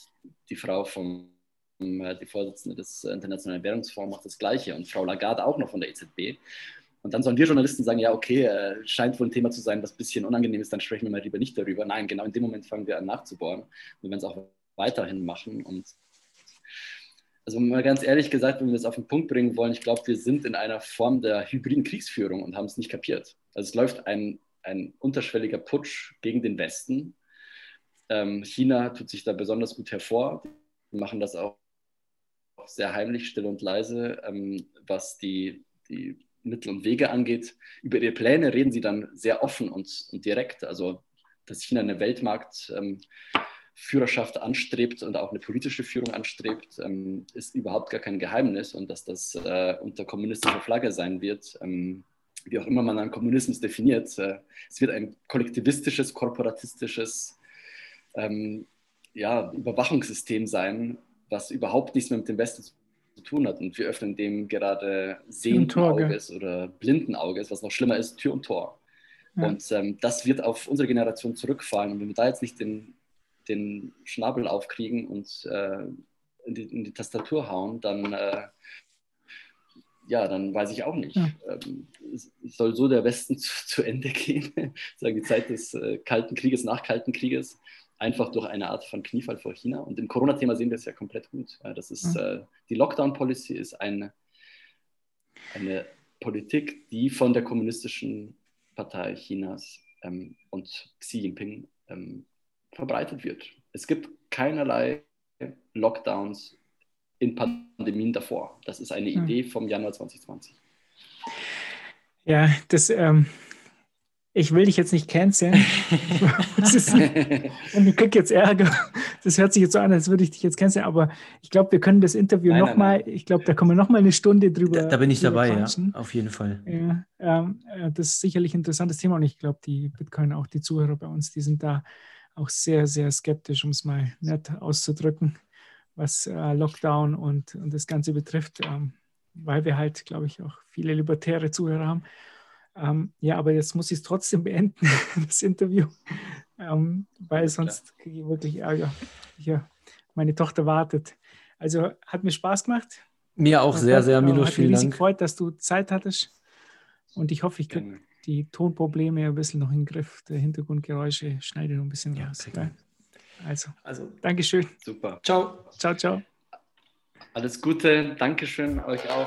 die Frau vom äh, die Vorsitzende des Internationalen Währungsfonds macht das Gleiche und Frau Lagarde auch noch von der EZB. Und dann sollen wir Journalisten sagen, ja, okay, äh, scheint wohl ein Thema zu sein, was ein bisschen unangenehm ist, dann sprechen wir mal lieber nicht darüber. Nein, genau in dem Moment fangen wir an nachzubohren. Wir werden es auch weiterhin machen. Und also mal ganz ehrlich gesagt, wenn wir es auf den Punkt bringen wollen, ich glaube, wir sind in einer Form der hybriden Kriegsführung und haben es nicht kapiert. Also es läuft ein, ein unterschwelliger Putsch gegen den Westen. Ähm, China tut sich da besonders gut hervor. Die machen das auch sehr heimlich, still und leise, ähm, was die, die Mittel und Wege angeht. Über ihre Pläne reden sie dann sehr offen und, und direkt. Also, dass China eine Weltmarktführerschaft ähm, anstrebt und auch eine politische Führung anstrebt, ähm, ist überhaupt gar kein Geheimnis. Und dass das äh, unter kommunistischer Flagge sein wird, ähm, wie auch immer man einen Kommunismus definiert, äh, es wird ein kollektivistisches, korporatistisches ähm, ja, Überwachungssystem sein, was überhaupt nichts mehr mit dem Westen zu zu tun hat. Und wir öffnen dem gerade sehenden Auges oder blinden Auges, was noch schlimmer ist, Tür und Tor. Ja. Und ähm, das wird auf unsere Generation zurückfallen. Und wenn wir da jetzt nicht den, den Schnabel aufkriegen und äh, in, die, in, die, Tastatur hauen, dann, äh, ja, dann weiß ich auch nicht. Ja. Ähm, soll so der Westen zu, zu Ende gehen? Sagen die Zeit des äh, Kalten Krieges, nach Kalten Krieges einfach durch eine Art von Kniefall vor China. Und im Corona-Thema sehen wir es ja komplett gut. Das ist, mhm. äh, die Lockdown-Policy ist eine, eine Politik, die von der kommunistischen Partei Chinas ähm, und Xi Jinping ähm, verbreitet wird. Es gibt keinerlei Lockdowns in Pandemien davor. Das ist eine mhm. Idee vom Januar 2020. Ja, das ähm, ich will dich jetzt nicht canceln. und ich krieg jetzt Ärger. das hört sich jetzt so an, als würde ich dich jetzt kennenlernen, aber ich glaube, wir können das Interview nochmal, ich glaube, da kommen wir nochmal eine Stunde drüber. Da, da bin ich dabei, quatschen. ja, auf jeden Fall. Ja, ähm, äh, das ist sicherlich ein interessantes Thema und ich glaube, die Bitcoin, auch die Zuhörer bei uns, die sind da auch sehr, sehr skeptisch, um es mal nett auszudrücken, was äh, Lockdown und, und das Ganze betrifft, ähm, weil wir halt, glaube ich, auch viele libertäre Zuhörer haben. Ähm, ja, aber jetzt muss ich es trotzdem beenden, das Interview, ähm, weil sonst kriege ich wirklich Ärger. Hier, meine Tochter wartet. Also hat mir Spaß gemacht. Mir auch sehr, sehr, Milos. Hat mich riesig gefreut, dass du Zeit hattest. Und ich hoffe, ich kriege die Tonprobleme ein bisschen noch in den Griff. Der Hintergrundgeräusche schneide noch ein bisschen ja, raus. Also, also, Dankeschön. Super. Ciao. Ciao, ciao. Alles Gute. Dankeschön euch auch.